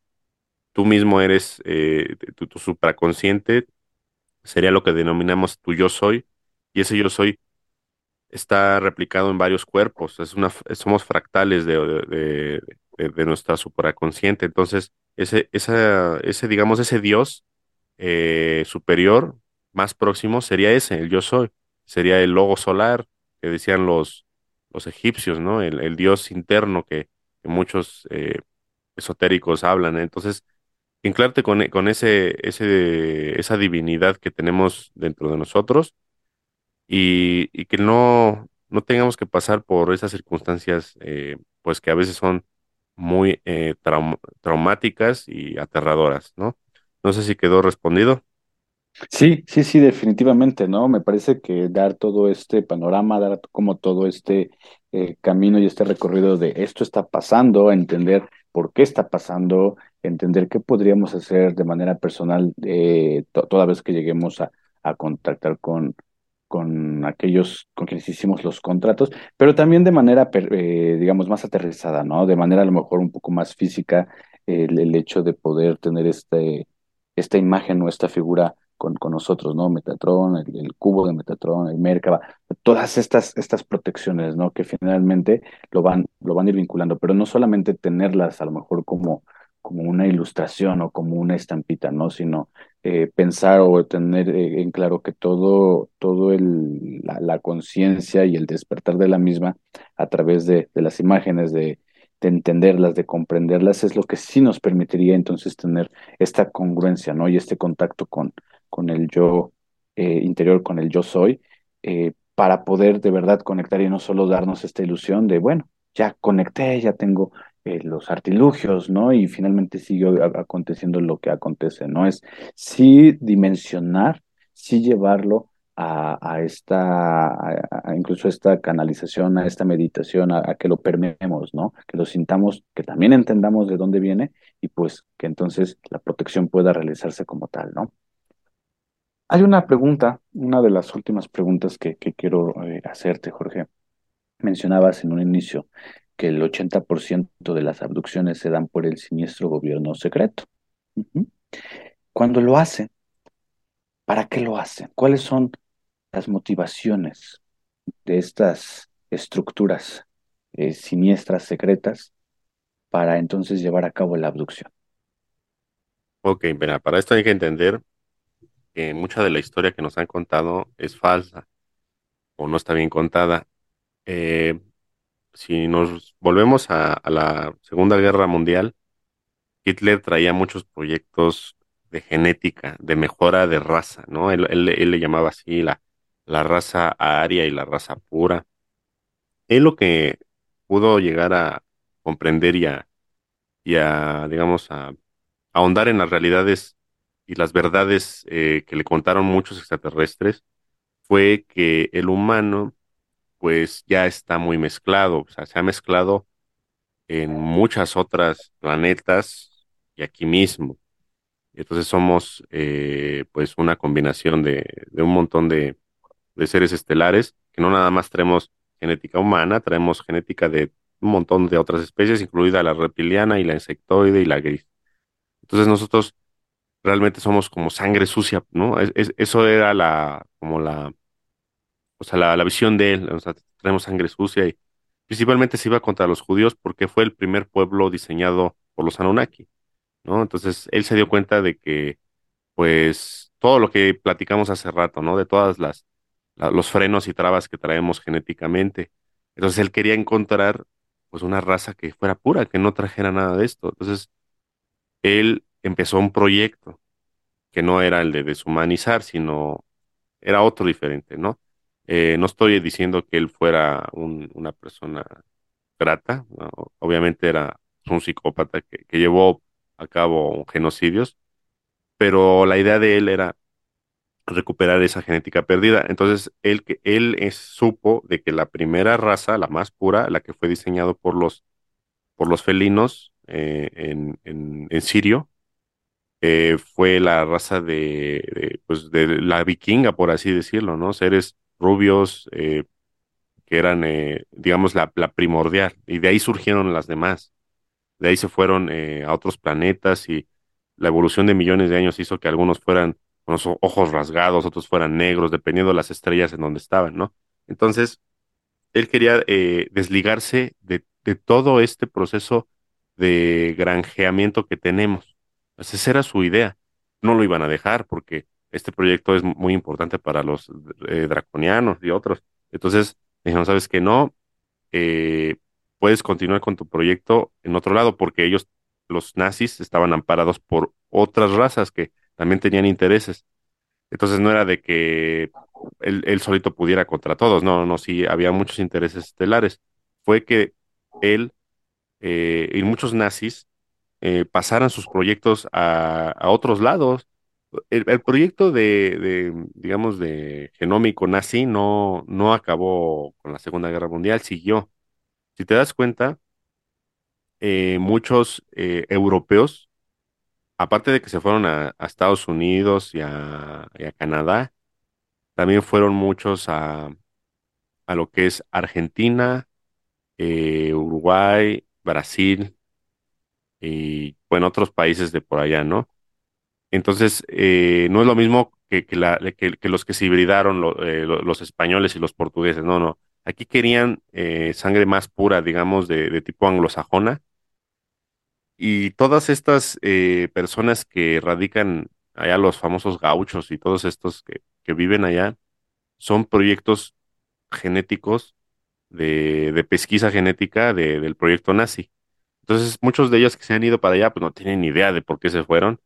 tú mismo eres eh, tu, tu supraconsciente, sería lo que denominamos tu yo soy, y ese yo soy está replicado en varios cuerpos, es una, somos fractales de, de, nuestra supraconsciente, entonces ese, esa, ese, digamos, ese Dios eh, superior, más próximo, sería ese, el yo soy, sería el logo solar que decían los, los egipcios, ¿no? El, el Dios interno que, muchos eh, esotéricos hablan, ¿eh? Entonces, anclarte con, con ese, ese, esa divinidad que tenemos dentro de nosotros y, y que no, no tengamos que pasar por esas circunstancias, eh, pues que a veces son muy eh, traum- traumáticas y aterradoras, ¿no? No sé si quedó respondido. Sí, sí, sí, definitivamente, ¿no? Me parece que dar todo este panorama, dar como todo este eh, camino y este recorrido de esto está pasando, entender por qué está pasando, entender qué podríamos hacer de manera personal eh, to- toda vez que lleguemos a, a contactar con, con aquellos con quienes hicimos los contratos, pero también de manera, eh, digamos, más aterrizada, ¿no? De manera a lo mejor un poco más física, el, hecho de poder tener este, esta imagen o esta figura con, con nosotros, ¿no? Metatron, el, el cubo de Metatron, el Merkaba, todas estas, estas protecciones, ¿no? Que finalmente lo van, lo van a ir vinculando, pero no solamente tenerlas a lo mejor como, como una ilustración o como una estampita, ¿no? Sino eh, pensar o tener eh, en claro que todo, todo el, la, conciencia y el despertar de la misma a través de, de las imágenes, de, de entenderlas, de comprenderlas, es lo que sí nos permitiría entonces tener esta congruencia, ¿no? Y este contacto con, con el yo eh, interior, con el yo soy, para poder de verdad conectar y no solo darnos esta ilusión de, bueno, ya conecté, ya tengo eh, los artilugios, ¿no? Y finalmente sigue a- aconteciendo lo que acontece, ¿no? Es sí dimensionar, sí llevarlo a, esta, a, a incluso esta canalización, a esta meditación, a, que lo permeemos, ¿no? Que lo sintamos, que también entendamos de dónde viene y pues que entonces la protección pueda realizarse como tal, ¿no? Hay una pregunta, una de las últimas preguntas que, que quiero eh, hacerte, Jorge. Mencionabas en un inicio que el 80% de las abducciones se dan por el siniestro gobierno secreto. Cuando lo hacen, ¿para qué lo hacen? ¿Cuáles son las motivaciones de estas estructuras eh, siniestras, secretas, para entonces llevar a cabo la abducción? Ok, para esto hay que entender que mucha de la historia que nos han contado es falsa o no está bien contada. Eh, si nos volvemos a, la Segunda Guerra Mundial, Hitler traía muchos proyectos de genética, de mejora de raza, ¿no? Él, él- le llamaba así la, la raza aria y la raza pura. Él lo que pudo llegar a comprender y a, y a, digamos, a, a ahondar en las realidades y las verdades eh, que le contaron muchos extraterrestres fue que el humano, pues, ya está muy mezclado, o sea, se ha mezclado en muchas otras planetas y aquí mismo. Entonces somos eh, pues una combinación de, de un montón de, de seres estelares, que no nada más traemos genética humana, traemos genética de un montón de otras especies, incluida la reptiliana y la insectoide y la gris. Entonces nosotros realmente somos como sangre sucia, ¿no? Es, eso era la, como la, o sea, la, la visión de él, o sea, tenemos sangre sucia y principalmente se iba contra los judíos porque fue el primer pueblo diseñado por los Anunnaki, ¿no? Entonces él se dio cuenta de que, pues, todo lo que platicamos hace rato, ¿no? De todas las, la- los frenos y trabas que traemos genéticamente. Entonces él quería encontrar, pues, una raza que fuera pura, que no trajera nada de esto. Entonces él empezó un proyecto que no era el de deshumanizar, sino era otro diferente, ¿no? Eh, no estoy diciendo que él fuera un- una persona grata. Obviamente era un psicópata que, llevó a cabo genocidios, pero la idea de él era recuperar esa genética perdida. Entonces, él, él supo de que la primera raza, la más pura, la que fue diseñado por los, por los felinos eh, en, en, en Sirio, eh, fue la raza de, de, pues, de la vikinga, por así decirlo, ¿no? Seres rubios eh, que eran, eh, digamos, la, primordial. Y de ahí surgieron las demás. De ahí se fueron eh, a otros planetas y la evolución de millones de años hizo que algunos fueran con los ojos rasgados, otros fueran negros, dependiendo de las estrellas en donde estaban, ¿no? Entonces, él quería eh, desligarse de, de todo este proceso de granjeamiento que tenemos. Pues esa era su idea. No lo iban a dejar porque este proyecto es muy importante para los eh, draconianos y otros. Entonces, dijeron, ¿sabes qué? No, eh, puedes continuar con tu proyecto en otro lado porque ellos, los nazis, estaban amparados por otras razas que también tenían intereses. Entonces no era de que él, solito pudiera contra todos, no, no, sí, había muchos intereses estelares. Fue que él eh, y muchos nazis eh, pasaran sus proyectos a otros lados. El, proyecto de, digamos, de genómico nazi no, no acabó con la Segunda Guerra Mundial, siguió. Si te das cuenta, eh, muchos eh, europeos, aparte de que se fueron a, Estados Unidos y a, y a Canadá, también fueron muchos a, a lo que es Argentina, eh, Uruguay, Brasil y bueno, otros países de por allá, ¿no? Entonces, eh, no es lo mismo que, los que se hibridaron eh, lo- los españoles y los portugueses, no, no. Aquí querían eh, sangre más pura, digamos, de, de tipo anglosajona. Y todas estas eh, personas que radican allá, los famosos gauchos y todos estos que, viven allá, son proyectos genéticos de, pesquisa genética de- del proyecto nazi. Entonces, muchos de ellos que se han ido para allá, pues no tienen ni idea de por qué se fueron.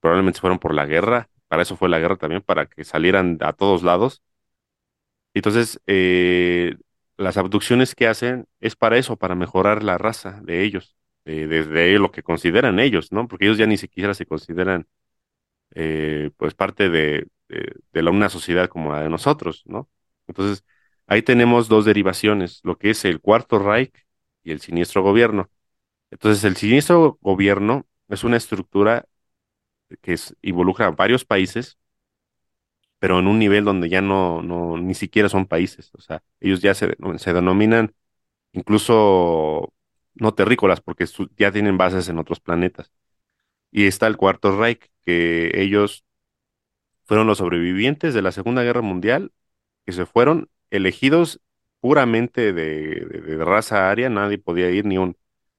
Probablemente fueron por la guerra. Para eso fue la guerra también, para que salieran a todos lados. Entonces, eh, las abducciones que hacen es para eso, para mejorar la raza de ellos, de- desde lo que consideran ellos, ¿no? Porque ellos ya ni siquiera se consideran, eh, pues, parte de, de, una sociedad como la de nosotros, ¿no? Entonces, ahí tenemos dos derivaciones, lo que es el Cuarto Reich y el siniestro gobierno. Entonces, el siniestro gobierno es una estructura que es- involucra a varios países, pero en un nivel donde ya no, no, ni siquiera son países. O sea, ellos ya se, se denominan incluso no terrícolas, porque ya tienen bases en otros planetas. Y está el Cuarto Reich, que ellos fueron los sobrevivientes de la Segunda Guerra Mundial, que se fueron elegidos puramente de, de- de raza aria, nadie podía ir, ni un,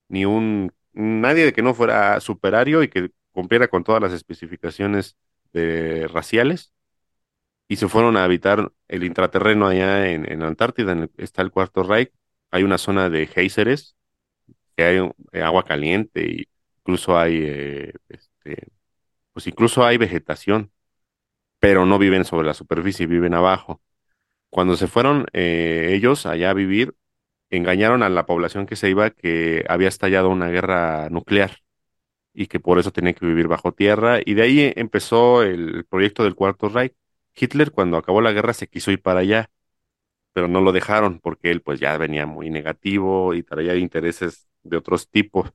ni un, nadie de que no fuera superario y que cumpliera con todas las especificaciones de, raciales, y se fueron a habitar el intraterreno allá en, en Antártida, en el- está el Cuarto Reich, hay una zona de géiseres, que hay eh, agua caliente, y incluso hay, eh, este, pues incluso hay vegetación, pero no viven sobre la superficie, viven abajo. Cuando se fueron eh, ellos allá a vivir, engañaron a la población que se iba que había estallado una guerra nuclear y que por eso tenían que vivir bajo tierra. Y de ahí empezó el proyecto del Cuarto Reich. Hitler, cuando acabó la guerra, se quiso ir para allá, pero no lo dejaron porque él pues ya venía muy negativo y traía intereses de otros tipos.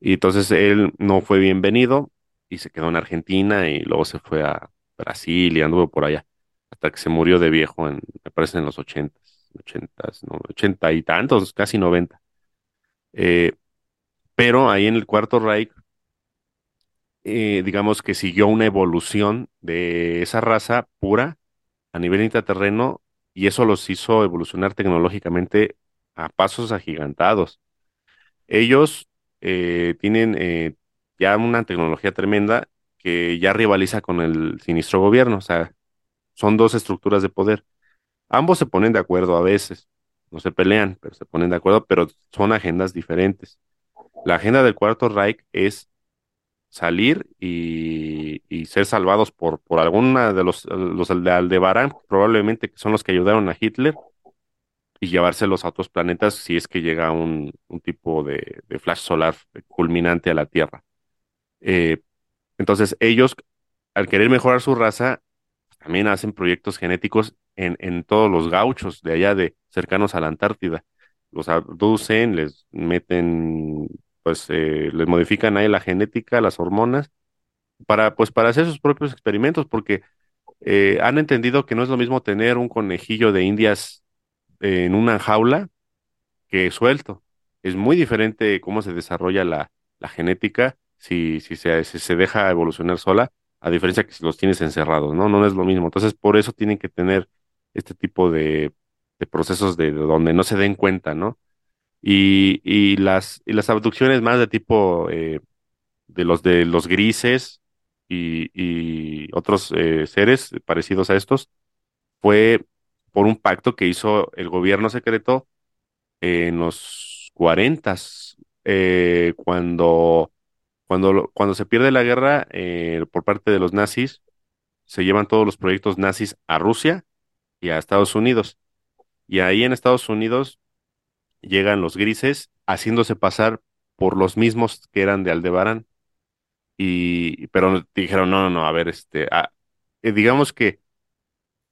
Y entonces él no fue bienvenido y se quedó en Argentina y luego se fue a Brasil y anduvo por allá hasta que se murió de viejo, en, me parece en los ochentas, ochentas, no, ochenta y tantos, casi noventa. Eh, pero ahí en el Cuarto Reich, eh, digamos que siguió una evolución de esa raza pura a nivel intraterreno y eso los hizo evolucionar tecnológicamente a pasos agigantados. Ellos eh, tienen eh, ya una tecnología tremenda que ya rivaliza con el sinistro gobierno, o sea, son dos estructuras de poder. Ambos se ponen de acuerdo a veces, no se pelean, pero se ponen de acuerdo, pero son agendas diferentes. La agenda del Cuarto Reich es salir y, y ser salvados por, por alguna de los, los de Aldebarán, probablemente que son los que ayudaron a Hitler, y llevárselos a otros planetas si es que llega un, un tipo de, de, flash solar culminante a la Tierra. Eh, entonces ellos, al querer mejorar su raza, también hacen proyectos genéticos en, en todos los gauchos de allá de cercanos a la Antártida. Los abducen, les meten, pues eh, les modifican ahí la genética, las hormonas, para, pues, para hacer sus propios experimentos, porque eh, han entendido que no es lo mismo tener un conejillo de indias en una jaula que suelto. Es muy diferente cómo se desarrolla la, la genética si, si, se, se deja evolucionar sola, a diferencia que si los tienes encerrados, ¿no? No es lo mismo. Entonces, por eso tienen que tener este tipo de, procesos de, donde no se den cuenta, ¿no? Y, las, y las abducciones más de tipo eh, de los de los grises y, y otros eh, seres parecidos a estos, fue por un pacto que hizo el gobierno secreto en los 40, eh, cuando, cuando, cuando se pierde la guerra eh, por parte de los nazis, se llevan todos los proyectos nazis a Rusia y a Estados Unidos. Y ahí en Estados Unidos llegan los grises haciéndose pasar por los mismos que eran de Aldebarán. Y, pero dijeron, no, no, no, a ver, este, ah, eh, digamos que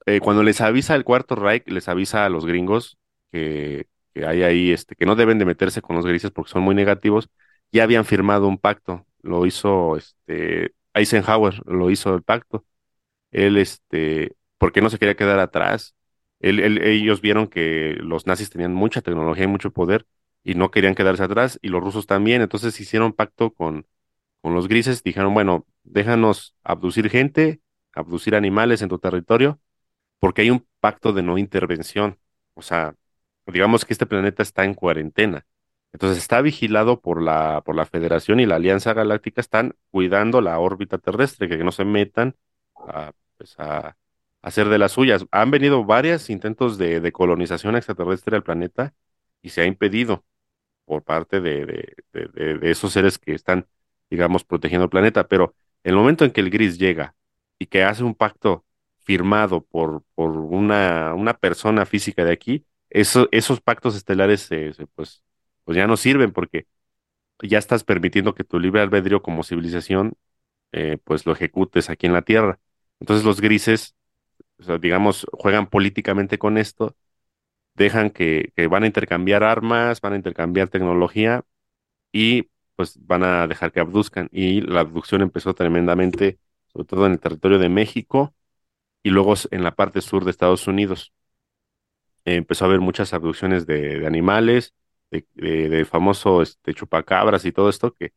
eh, cuando les avisa el Cuarto Reich, les avisa a los gringos que, que, hay ahí, este, que no deben de meterse con los grises porque son muy negativos, ya habían firmado un pacto, lo hizo este, Eisenhower, lo hizo el pacto. Él, este, porque no se quería quedar atrás. Él, él, ellos vieron que los nazis tenían mucha tecnología y mucho poder y no querían quedarse atrás, y los rusos también, entonces hicieron pacto con, con los grises, dijeron, bueno, déjanos abducir gente, abducir animales en tu territorio, porque hay un pacto de no intervención. O sea, digamos que este planeta está en cuarentena. Entonces está vigilado por la, por la Federación y la Alianza Galáctica, están cuidando la órbita terrestre, que no se metan a, pues a, hacer de las suyas. Han venido varios intentos de, colonización extraterrestre al planeta y se ha impedido por parte de, esos seres que están, digamos, protegiendo el planeta. Pero el momento en que el gris llega y que hace un pacto firmado por, por una, una persona física de aquí, eso, esos pactos estelares eh, pues, pues ya no sirven porque ya estás permitiendo que tu libre albedrío como civilización eh, pues lo ejecutes aquí en la Tierra. Entonces los grises, o digamos, juegan políticamente con esto, dejan que, van a intercambiar armas, van a intercambiar tecnología y pues van a dejar que abduzcan. Y la abducción empezó tremendamente, sobre todo en el territorio de México, y luego en la parte sur de Estados Unidos. Empezó a haber muchas abducciones de, animales, de, de, famoso este, chupacabras y todo esto, que,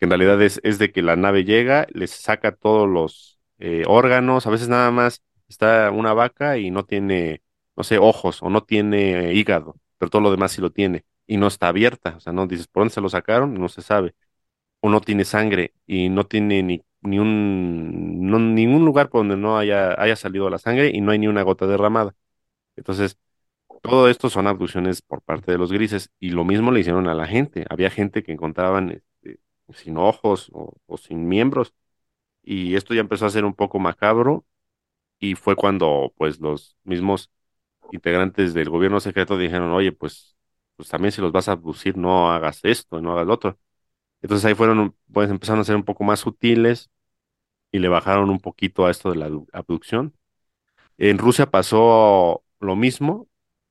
en realidad es, es, de que la nave llega, les saca todos los eh, órganos, a veces nada más está una vaca y no tiene, no sé, ojos o no tiene hígado, pero todo lo demás sí lo tiene y no está abierta, o sea, no dices, ¿por dónde se lo sacaron? No se sabe. O no tiene sangre y no tiene ni ni un no, ningún lugar por donde no haya, haya salido la sangre y no hay ni una gota derramada. Entonces, todo esto son abducciones por parte de los grises y lo mismo le hicieron a la gente. Había gente que encontraban este, sin ojos o, o, sin miembros y esto ya empezó a ser un poco macabro y fue cuando pues los mismos integrantes del gobierno secreto dijeron, oye, pues, pues también si los vas a abducir no hagas esto, no hagas lo otro. Entonces ahí fueron, pues empezaron a ser un poco más sutiles y le bajaron un poquito a esto de la abducción. En Rusia pasó lo mismo,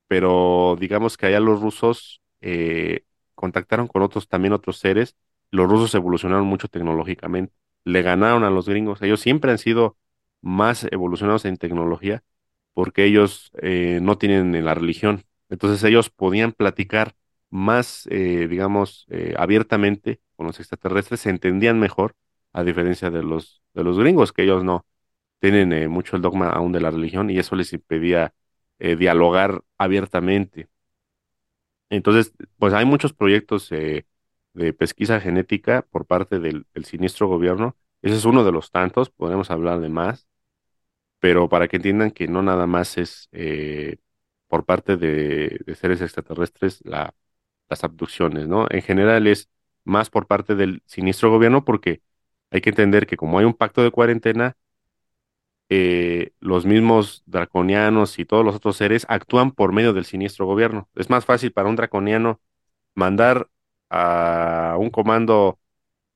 pero digamos que allá los rusos eh, contactaron con otros, también otros seres los rusos evolucionaron mucho tecnológicamente, le ganaron a los gringos, ellos siempre han sido más evolucionados en tecnología porque ellos eh, no tienen la religión, entonces ellos podían platicar más, eh, digamos, eh, abiertamente con los extraterrestres, se entendían mejor, a diferencia de los, de los gringos, que ellos no tienen mucho el dogma aún de la religión y eso les impedía dialogar abiertamente. Entonces, pues hay muchos proyectos de pesquisa genética por parte del, siniestro gobierno. Ese es uno de los tantos, podemos hablar de más, pero para que entiendan que no nada más es eh, por parte de, seres extraterrestres la, las abducciones, ¿no? En general es más por parte del siniestro gobierno porque hay que entender que como hay un pacto de cuarentena, eh, los mismos draconianos y todos los otros seres actúan por medio del siniestro gobierno. Es más fácil para un draconiano mandar a un comando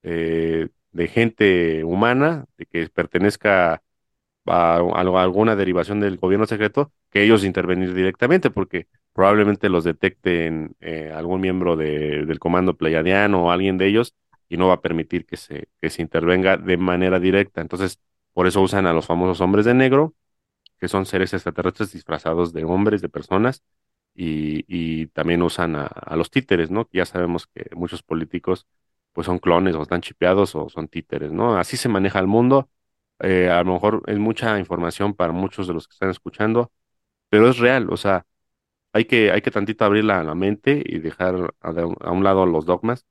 eh, de gente humana, de que pertenezca a, alguna derivación del gobierno secreto, que ellos intervenir directamente, porque probablemente los detecten eh, algún miembro del comando pleiadiano o alguien de ellos y no va a permitir que se, que se intervenga de manera directa. Entonces, por eso usan a los famosos hombres de negro, que son seres extraterrestres disfrazados de hombres, de personas, y, también usan a, a, los títeres, ¿no? Ya sabemos que muchos políticos pues son clones o están chipeados o son títeres, ¿no? Así se maneja el mundo. Eh, a lo mejor es mucha información para muchos de los que están escuchando, pero es real, o sea, hay que, hay que tantito abrir la, mente y dejar a, un lado los dogmas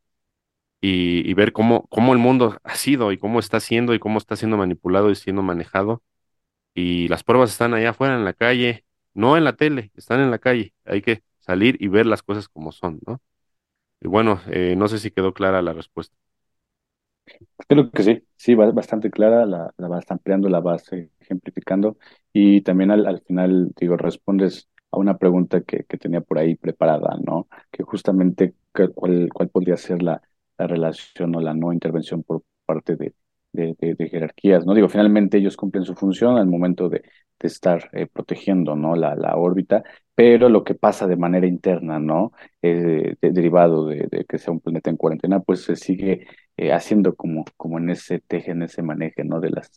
y, y, ver cómo, cómo el mundo ha sido y cómo está siendo y cómo está siendo manipulado y siendo manejado. Y las pruebas están allá afuera en la calle, no en la tele, están en la calle. Hay que salir y ver las cosas como son, ¿no? Y bueno, eh, no sé si quedó clara la respuesta. Creo que sí, sí, bastante clara, la, la vas ampliando, la vas ejemplificando y también al, al final, digo, respondes a una pregunta que, que, tenía por ahí preparada, ¿no? Que justamente cuál, cuál podría ser la, la relación o la no intervención por parte de, de, jerarquías, ¿no? Digo, finalmente ellos cumplen su función al momento de, de estar eh, protegiendo, ¿no? La, la órbita, pero lo que pasa de manera interna, ¿no? Eh, derivado de, que sea un planeta en cuarentena, pues se sigue eh, haciendo como, como en ese teje, en ese maneje, ¿no? De las,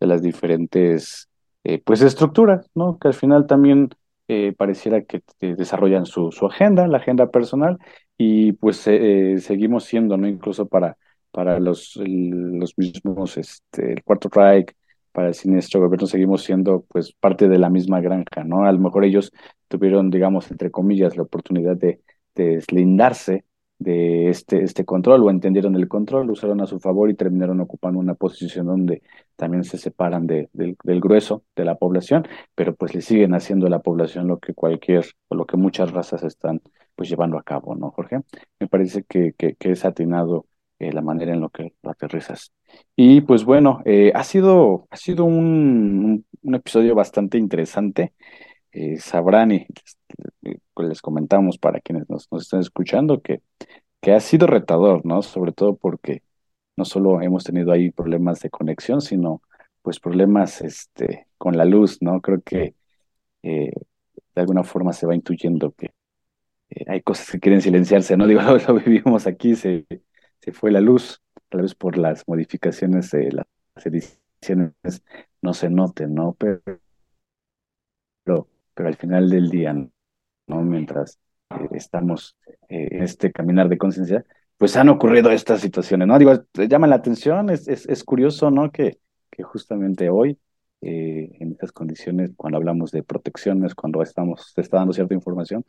de las diferentes, pues, estructuras, ¿no? Que al final también pareciera que desarrollan su, su agenda, la agenda personal, y pues seguimos siendo, ¿no? Incluso para para los, los mismos, este, el Cuarto Reich, para el siniestro gobierno, seguimos siendo pues parte de la misma granja, ¿no? A lo mejor ellos tuvieron, digamos, entre comillas, la oportunidad de, de deslindarse de este, este control o entendieron el control, lo usaron a su favor y terminaron ocupando una posición donde también se separan de, del, grueso de la población, pero pues le siguen haciendo a la población lo que cualquier o lo que muchas razas están pues llevando a cabo, ¿no, Jorge? Me parece que, que, que es atinado eh, la manera en la que lo aterrizas. Y pues bueno, eh, ha sido, ha sido un, un, episodio bastante interesante. Eh, sabrán y pues les comentamos para quienes nos, nos están escuchando que, que ha sido retador, ¿no? Sobre todo porque no solo hemos tenido ahí problemas de conexión, sino pues problemas este, con la luz, ¿no? Creo que de alguna forma se va intuyendo que hay cosas que quieren silenciarse, ¿no? Digo, lo, vivimos aquí, se, se fue la luz, tal vez por las modificaciones de las ediciones no se note, ¿no? Pero, pero, al final del día, ¿no? Mientras eh, estamos eh, en este caminar de conciencia, pues han ocurrido estas situaciones, ¿no? Digo, llama la atención, es, es, curioso, ¿no? Que, que justamente hoy, eh, en estas condiciones, cuando hablamos de protecciones, cuando estamos, se está dando cierta información,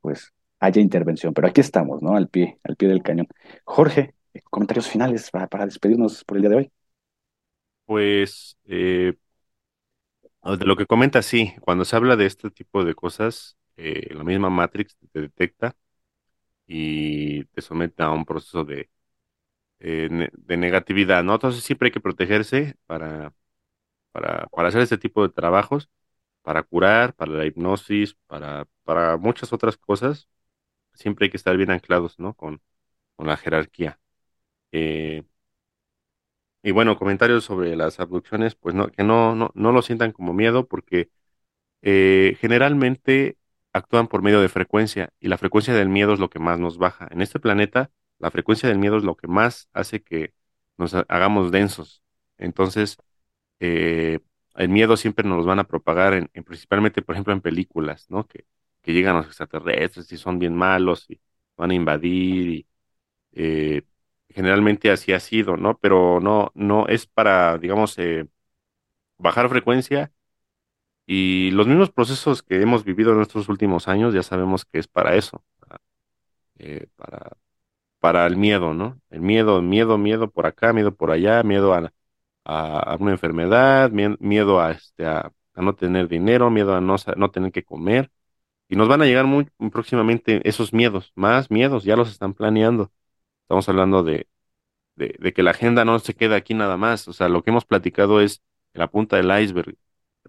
pues haya intervención. Pero aquí estamos, ¿no? Al pie, al pie del cañón. Jorge, comentarios finales para, despedirnos por el día de hoy. Pues eh, de lo que comenta, sí, cuando se habla de este tipo de cosas, eh, la misma Matrix te detecta y te somete a un proceso de, eh, de negatividad, ¿no? Entonces siempre hay que protegerse para, para, para hacer este tipo de trabajos, para curar, para la hipnosis, para, para muchas otras cosas. Siempre hay que estar bien anclados, ¿no? Con, con la jerarquía. Eh, y bueno, comentarios sobre las abducciones, pues no, que no, no, no lo sientan como miedo porque eh, generalmente actúan por medio de frecuencia y la frecuencia del miedo es lo que más nos baja. En este planeta La frecuencia del miedo es lo que más hace que nos hagamos densos. Entonces, eh, el miedo siempre nos van a propagar, en, principalmente, por ejemplo, en películas, ¿no? Que, que llegan los extraterrestres y son bien malos y van a invadir y eh, generalmente así ha sido, ¿no? Pero no, no es para, digamos, eh, bajar frecuencia y los mismos procesos que hemos vivido en estos últimos años ya sabemos que es para eso, eh, para, para el miedo, ¿no? El miedo, miedo, miedo por acá, miedo por allá, miedo a, a, una enfermedad, miedo a, este, a, no tener dinero, miedo a no, no tener que comer. Y nos van a llegar muy próximamente esos miedos, más miedos, ya los están planeando. Estamos hablando de, de, que la agenda no se queda aquí nada más. O sea, lo que hemos platicado es la punta del iceberg.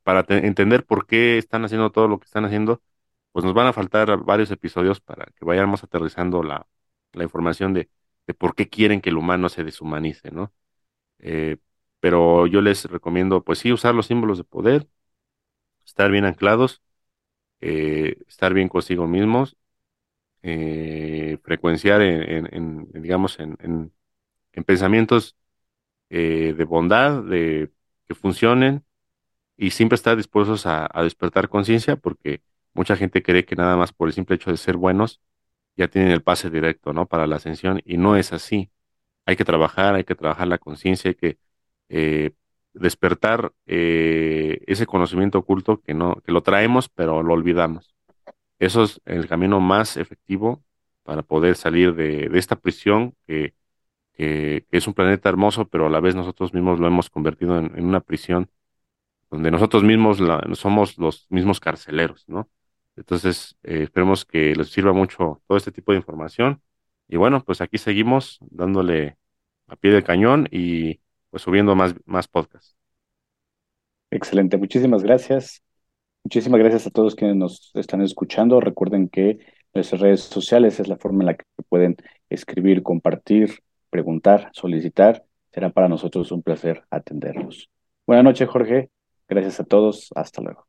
Para entender por qué están haciendo todo lo que están haciendo, pues nos van a faltar varios episodios para que vayamos aterrizando la, la información de, de, por qué quieren que el humano se deshumanice, ¿no? Eh, pero yo les recomiendo, pues sí, usar los símbolos de poder, estar bien anclados, eh, estar bien consigo mismos, eh, frecuenciar en, digamos, en, en, pensamientos eh, de bondad, de que funcionen y siempre estar dispuestos a, a despertar conciencia porque mucha gente cree que nada más por el simple hecho de ser buenos ya tienen el pase directo, ¿no? Para la ascensión y no es así. Hay que trabajar, hay que trabajar la conciencia, hay que eh, despertar eh, ese conocimiento oculto que no, que lo traemos, pero lo olvidamos. Eso es el camino más efectivo para poder salir de, esta prisión que, que, es un planeta hermoso, pero a la vez nosotros mismos lo hemos convertido en, una prisión donde nosotros mismos somos los mismos carceleros, ¿no? Entonces, eh, esperemos que les sirva mucho todo este tipo de información. Y bueno, pues aquí seguimos dándole a pie del cañón y pues subiendo más, más podcasts. Excelente, muchísimas gracias. Muchísimas gracias a todos quienes nos están escuchando. Recuerden que nuestras redes sociales es la forma en la que pueden escribir, compartir, preguntar, solicitar. Será para nosotros un placer atenderlos. Buenas noches, Jorge. Gracias a todos. Hasta luego.